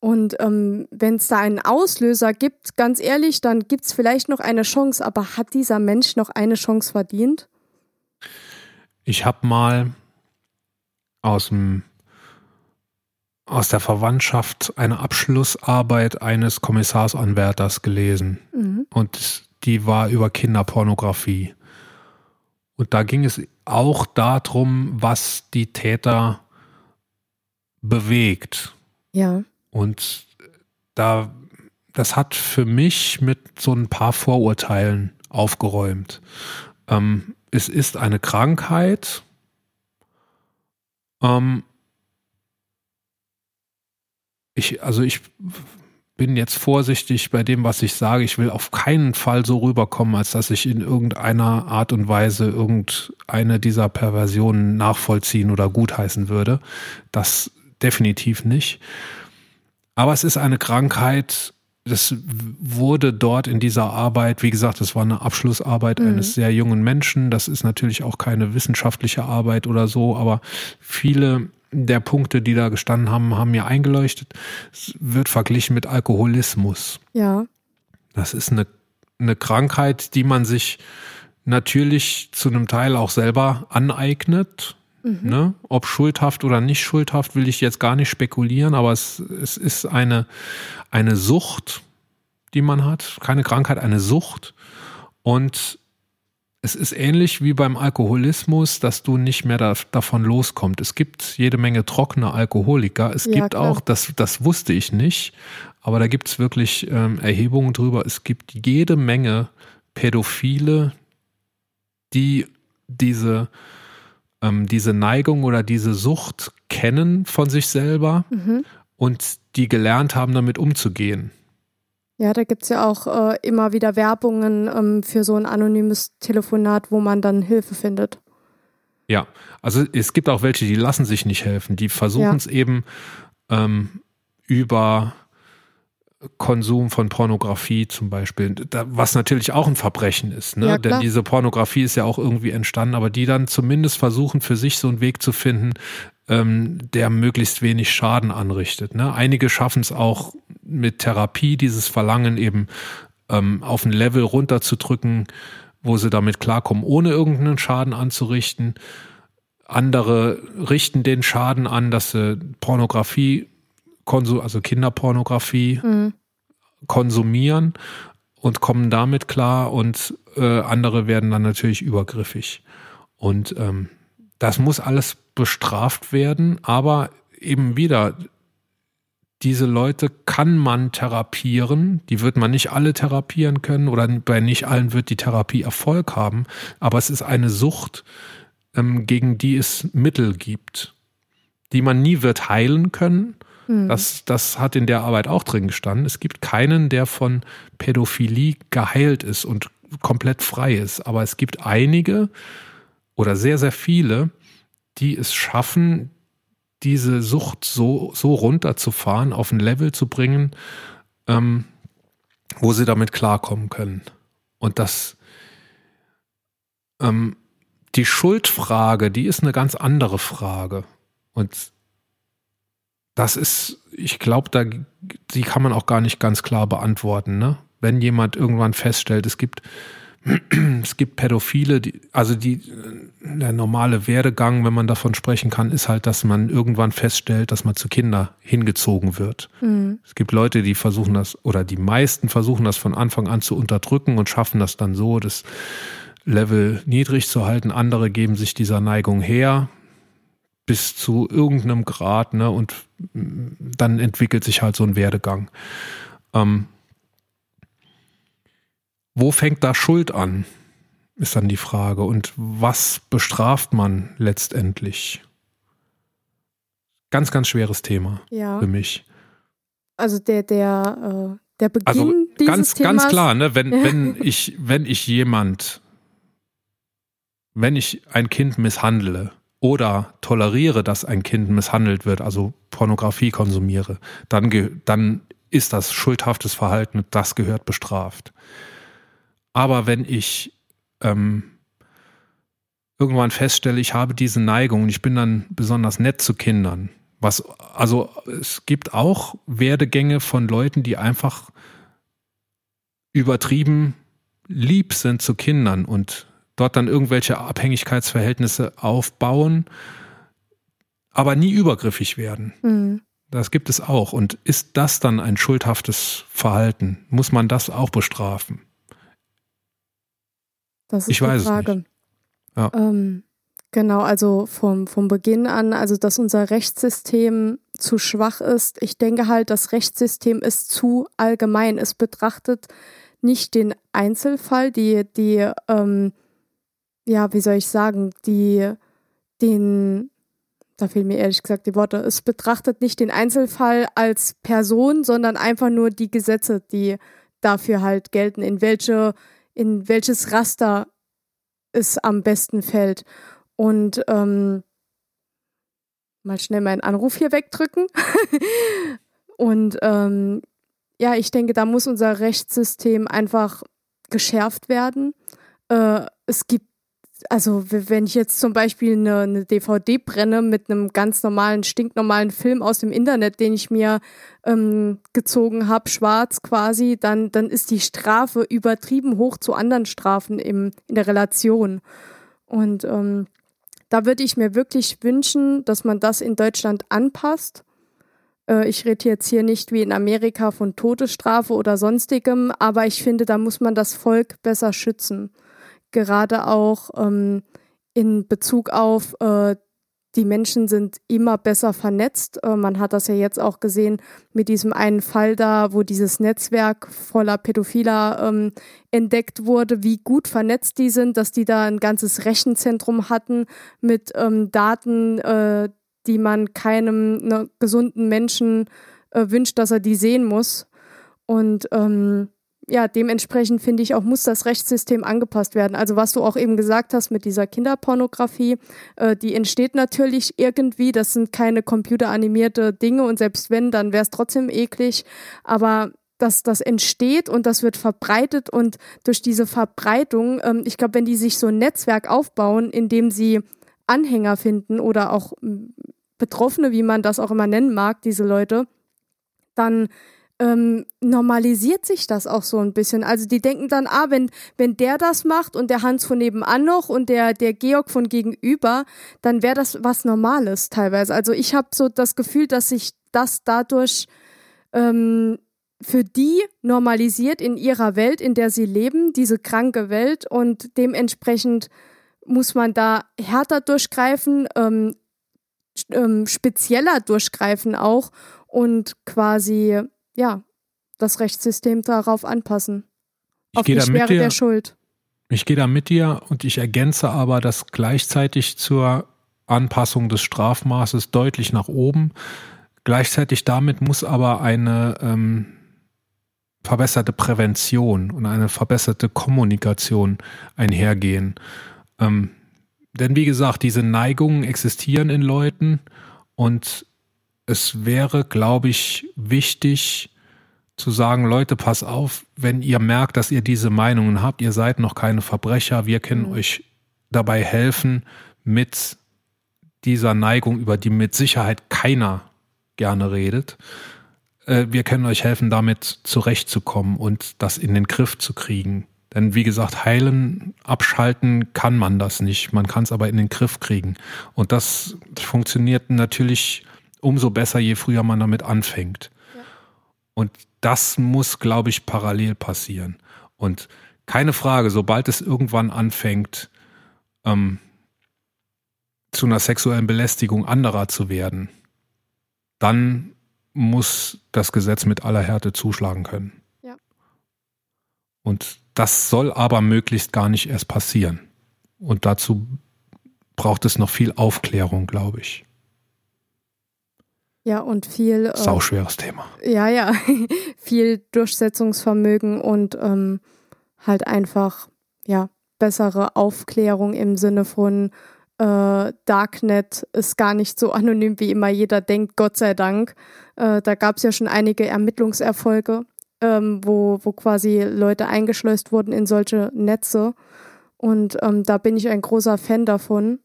[SPEAKER 2] Und ähm, wenn es da einen Auslöser gibt, ganz ehrlich, dann gibt es vielleicht noch eine Chance. Aber hat dieser Mensch noch eine Chance verdient?
[SPEAKER 1] Ich habe mal aus dem aus der Verwandtschaft eine Abschlussarbeit eines Kommissarsanwärters gelesen. Mhm. Und die war über Kinderpornografie. Und da ging es auch darum, was die Täter bewegt.
[SPEAKER 2] Ja.
[SPEAKER 1] Und da, das hat für mich mit so ein paar Vorurteilen aufgeräumt. Ähm, es ist eine Krankheit. Ähm, ich, also ich bin jetzt vorsichtig bei dem, was ich sage. Ich will auf keinen Fall so rüberkommen, als dass ich in irgendeiner Art und Weise irgendeine dieser Perversionen nachvollziehen oder gutheißen würde. Das definitiv nicht. Aber es ist eine Krankheit, das wurde dort in dieser Arbeit, wie gesagt, das war eine Abschlussarbeit mhm. eines sehr jungen Menschen. Das ist natürlich auch keine wissenschaftliche Arbeit oder so, aber viele der Punkte, die da gestanden haben, haben mir eingeleuchtet. Es wird verglichen mit Alkoholismus.
[SPEAKER 2] Ja.
[SPEAKER 1] Das ist eine, eine Krankheit, die man sich natürlich zu einem Teil auch selber aneignet. Ne? Ob schuldhaft oder nicht schuldhaft, will ich jetzt gar nicht spekulieren, aber es, es ist eine, eine Sucht, die man hat, keine Krankheit, eine Sucht. Und es ist ähnlich wie beim Alkoholismus, dass du nicht mehr da, davon loskommst. Es gibt jede Menge trockene Alkoholiker. Es
[SPEAKER 2] Ja,
[SPEAKER 1] gibt
[SPEAKER 2] klar.
[SPEAKER 1] auch, das, das wusste ich nicht, aber da gibt es wirklich ähm, Erhebungen drüber. Es gibt jede Menge Pädophile, die diese, ähm, diese Neigung oder diese Sucht kennen von sich selber
[SPEAKER 2] Mhm.
[SPEAKER 1] und die gelernt haben, damit umzugehen.
[SPEAKER 2] Ja, da gibt's ja auch äh, immer wieder Werbungen ähm, für so ein anonymes Telefonat, wo man dann Hilfe findet.
[SPEAKER 1] Ja, also es gibt auch welche, die lassen sich nicht helfen. Die versuchen
[SPEAKER 2] Ja.
[SPEAKER 1] es eben ähm, über Konsum von Pornografie zum Beispiel, was natürlich auch ein Verbrechen ist. Ne?
[SPEAKER 2] Ja,
[SPEAKER 1] Denn diese Pornografie ist ja auch irgendwie entstanden, aber die dann zumindest versuchen für sich so einen Weg zu finden, ähm, der möglichst wenig Schaden anrichtet. Ne? Einige schaffen es auch mit Therapie, dieses Verlangen eben ähm, auf ein Level runterzudrücken, wo sie damit klarkommen, ohne irgendeinen Schaden anzurichten. Andere richten den Schaden an, dass sie Pornografie, also Kinderpornografie
[SPEAKER 2] Mhm.
[SPEAKER 1] konsumieren und kommen damit klar und äh, andere werden dann natürlich übergriffig. Und ähm, das muss alles bestraft werden, aber eben wieder, diese Leute kann man therapieren, die wird man nicht alle therapieren können oder bei nicht allen wird die Therapie Erfolg haben, aber es ist eine Sucht, ähm, gegen die es Mittel gibt, die man nie wird heilen können, das, das hat in der Arbeit auch drin gestanden. Es gibt keinen, der von Pädophilie geheilt ist und komplett frei ist. Aber es gibt einige oder sehr, sehr viele, die es schaffen, diese Sucht so, so runterzufahren, auf ein Level zu bringen, ähm, wo sie damit klarkommen können. Und das, ähm, die Schuldfrage, die ist eine ganz andere Frage. Und das ist, ich glaube, da, die kann man auch gar nicht ganz klar beantworten, ne? Wenn jemand irgendwann feststellt, es gibt, [clears throat] es gibt Pädophile, die, also die, der normale Werdegang, wenn man davon sprechen kann, ist halt, dass man irgendwann feststellt, dass man zu Kinder hingezogen wird.
[SPEAKER 2] Mhm.
[SPEAKER 1] Es gibt Leute, die versuchen das, oder die meisten versuchen das von Anfang an zu unterdrücken und schaffen das dann so, das Level niedrig zu halten. Andere geben sich dieser Neigung her bis zu irgendeinem Grad, ne, und mm, dann entwickelt sich halt so ein Werdegang. Ähm, wo fängt da Schuld an? Ist dann die Frage. Und was bestraft man letztendlich? Ganz, ganz schweres Thema
[SPEAKER 2] Ja,
[SPEAKER 1] für mich.
[SPEAKER 2] also der, der, äh, der Beginn
[SPEAKER 1] Also
[SPEAKER 2] dieses
[SPEAKER 1] ganz,
[SPEAKER 2] Themas.
[SPEAKER 1] ganz klar, ne, wenn,
[SPEAKER 2] Ja.
[SPEAKER 1] wenn [laughs] ich, wenn ich jemand, wenn ich ein Kind misshandle oder toleriere, dass ein Kind misshandelt wird, also Pornografie konsumiere, dann, dann ist das schuldhaftes Verhalten das gehört bestraft. Aber wenn ich ähm, irgendwann feststelle, ich habe diese Neigung und ich bin dann besonders nett zu Kindern, was, also es gibt auch Werdegänge von Leuten, die einfach übertrieben lieb sind zu Kindern und dort dann irgendwelche Abhängigkeitsverhältnisse aufbauen, aber nie übergriffig werden.
[SPEAKER 2] Mhm.
[SPEAKER 1] Das gibt es auch. Und ist das dann ein schuldhaftes Verhalten? Muss man das auch bestrafen?
[SPEAKER 2] Das ist
[SPEAKER 1] Ich weiß
[SPEAKER 2] die
[SPEAKER 1] es
[SPEAKER 2] Frage.
[SPEAKER 1] nicht. Ja.
[SPEAKER 2] Ähm, genau, also vom, vom Beginn an, also dass unser Rechtssystem zu schwach ist. Ich denke halt, das Rechtssystem ist zu allgemein. Es betrachtet nicht den Einzelfall, die, die, ähm, ja, wie soll ich sagen, die, den, da fehlen mir ehrlich gesagt die Worte, es betrachtet nicht den Einzelfall als Person, sondern einfach nur die Gesetze, die dafür halt gelten, in welche, in welches Raster es am besten fällt. Und ähm, mal schnell meinen Anruf hier wegdrücken. [laughs] Und ähm, ja, ich denke, da muss unser Rechtssystem einfach geschärft werden. Äh, es gibt, also wenn ich jetzt zum Beispiel eine, eine DVD brenne mit einem ganz normalen, stinknormalen Film aus dem Internet, den ich mir ähm, gezogen habe, schwarz quasi, dann, dann ist die Strafe übertrieben hoch zu anderen Strafen im, in der Relation. Und ähm, da würde ich mir wirklich wünschen, dass man das in Deutschland anpasst. Äh, ich rede jetzt hier nicht wie in Amerika von Todesstrafe oder sonstigem, aber ich finde, da muss man das Volk besser schützen. Gerade auch ähm, in Bezug auf äh, die Menschen sind immer besser vernetzt. Äh, man hat das ja jetzt auch gesehen mit diesem einen Fall da, wo dieses Netzwerk voller Pädophiler ähm, entdeckt wurde, wie gut vernetzt die sind, dass die da ein ganzes Rechenzentrum hatten mit ähm, Daten, äh, die man keinem ne, gesunden Menschen äh, wünscht, dass er die sehen muss. Und ähm, ja, dementsprechend finde ich auch, muss das Rechtssystem angepasst werden. Also was du auch eben gesagt hast mit dieser Kinderpornografie, äh, die entsteht natürlich irgendwie. Das sind keine computeranimierte Dinge und selbst wenn, dann wäre es trotzdem eklig. Aber dass das entsteht und das wird verbreitet und durch diese Verbreitung, ähm, ich glaube, wenn die sich so ein Netzwerk aufbauen, in dem sie Anhänger finden oder auch Betroffene, wie man das auch immer nennen mag, diese Leute, dann ähm, normalisiert sich das auch so ein bisschen. Also die denken dann, ah, wenn, wenn der das macht und der Hans von nebenan noch und der, der Georg von gegenüber, dann wäre das was Normales teilweise. Also ich habe so das Gefühl, dass sich das dadurch ähm, für die normalisiert in ihrer Welt, in der sie leben, diese kranke Welt und dementsprechend muss man da härter durchgreifen, ähm, ähm, spezieller durchgreifen auch und quasi ja, das Rechtssystem darauf anpassen.
[SPEAKER 1] Ich
[SPEAKER 2] auf die Schwere
[SPEAKER 1] dir,
[SPEAKER 2] der Schuld.
[SPEAKER 1] Ich gehe da mit dir und ich ergänze aber das gleichzeitig zur Anpassung des Strafmaßes deutlich nach oben. Gleichzeitig damit muss aber eine ähm, verbesserte Prävention und eine verbesserte Kommunikation einhergehen. Ähm, denn wie gesagt, diese Neigungen existieren in Leuten und es wäre, glaube ich, wichtig zu sagen, Leute, pass auf, wenn ihr merkt, dass ihr diese Meinungen habt, ihr seid noch keine Verbrecher, wir können mhm. euch dabei helfen, mit dieser Neigung, über die mit Sicherheit keiner gerne redet. Äh, wir können euch helfen, damit zurechtzukommen und das in den Griff zu kriegen. Denn wie gesagt, heilen, abschalten kann man das nicht. Man kann es aber in den Griff kriegen. Und das funktioniert natürlich umso besser, je früher man damit anfängt. Ja. Und das muss, glaube ich, parallel passieren. Und keine Frage, sobald es irgendwann anfängt, ähm, zu einer sexuellen Belästigung anderer zu werden, dann muss das Gesetz mit aller Härte zuschlagen können. Ja. Und das soll aber möglichst gar nicht erst passieren. Und dazu braucht es noch viel Aufklärung, glaube ich.
[SPEAKER 2] Ja, und viel.
[SPEAKER 1] Äh, Sauschweres Thema.
[SPEAKER 2] Ja, ja. [laughs] viel Durchsetzungsvermögen und ähm, halt einfach, ja, bessere Aufklärung im Sinne von äh, Darknet ist gar nicht so anonym, wie immer jeder denkt, Gott sei Dank. Äh, da gab es ja schon einige Ermittlungserfolge, ähm, wo, wo quasi Leute eingeschleust wurden in solche Netze. Und ähm, da bin ich ein großer Fan davon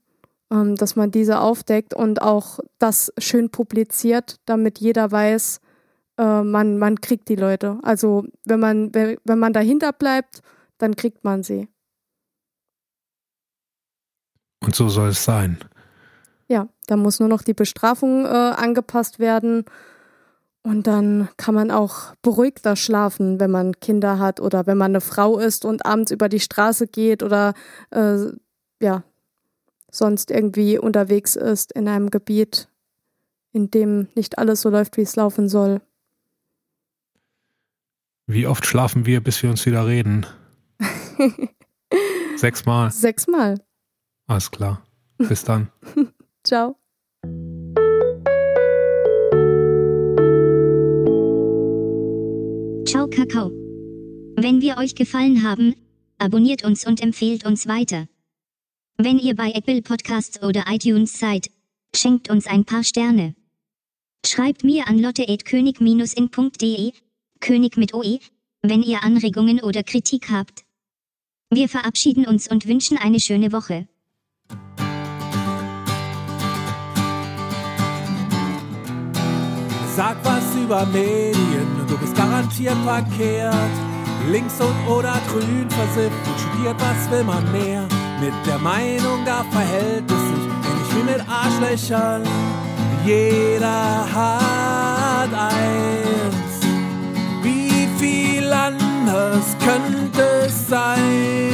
[SPEAKER 2] ähm, dass man diese aufdeckt und auch das schön publiziert, damit jeder weiß, äh, man, man kriegt die Leute. Also wenn man, wenn man dahinter bleibt, dann kriegt man sie.
[SPEAKER 1] Und so soll es sein.
[SPEAKER 2] Ja, da muss nur noch die Bestrafung äh, angepasst werden. Und dann kann man auch beruhigter schlafen, wenn man Kinder hat oder wenn man eine Frau ist und abends über die Straße geht oder äh, ja, sonst irgendwie unterwegs ist in einem Gebiet, in dem nicht alles so läuft, wie es laufen soll.
[SPEAKER 1] Wie oft schlafen wir, bis wir uns wieder reden? [laughs] Sechsmal.
[SPEAKER 2] Sechsmal.
[SPEAKER 1] Alles klar. Bis dann. [laughs]
[SPEAKER 2] Ciao.
[SPEAKER 3] Ciao Kakao. Wenn wir euch gefallen haben, abonniert uns und empfehlt uns weiter. Wenn ihr bei Apple Podcasts oder iTunes seid, schenkt uns ein paar Sterne. Schreibt mir an lotte.könig-in.de, König mit OE, wenn ihr Anregungen oder Kritik habt. Wir verabschieden uns und wünschen eine schöne Woche.
[SPEAKER 6] Sag was über Medien, du bist garantiert verkehrt. Links und oder grün versifft studiert, was will man mehr? Mit der Meinung, da verhält es sich
[SPEAKER 1] Arschlöchern, jeder hat eins. Wie viel anders könnte es sein?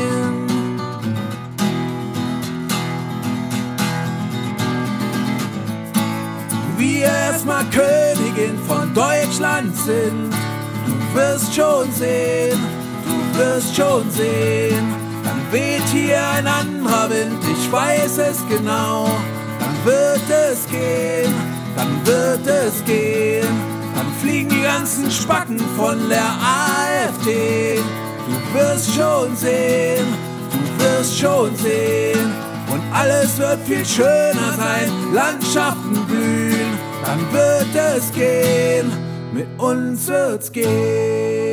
[SPEAKER 1] Wir erstmal Königin von Deutschland sind. Du wirst schon sehen, du wirst schon sehen. Dann weht hier ein anderer Wind, ich weiß es genau. Dann wird es gehen, dann wird es gehen. Dann fliegen die ganzen Spacken von der AfD. Du wirst schon sehen, du wirst schon sehen. Und alles wird viel schöner sein, Landschaften blühen. Dann wird es gehen, mit uns wird's gehen.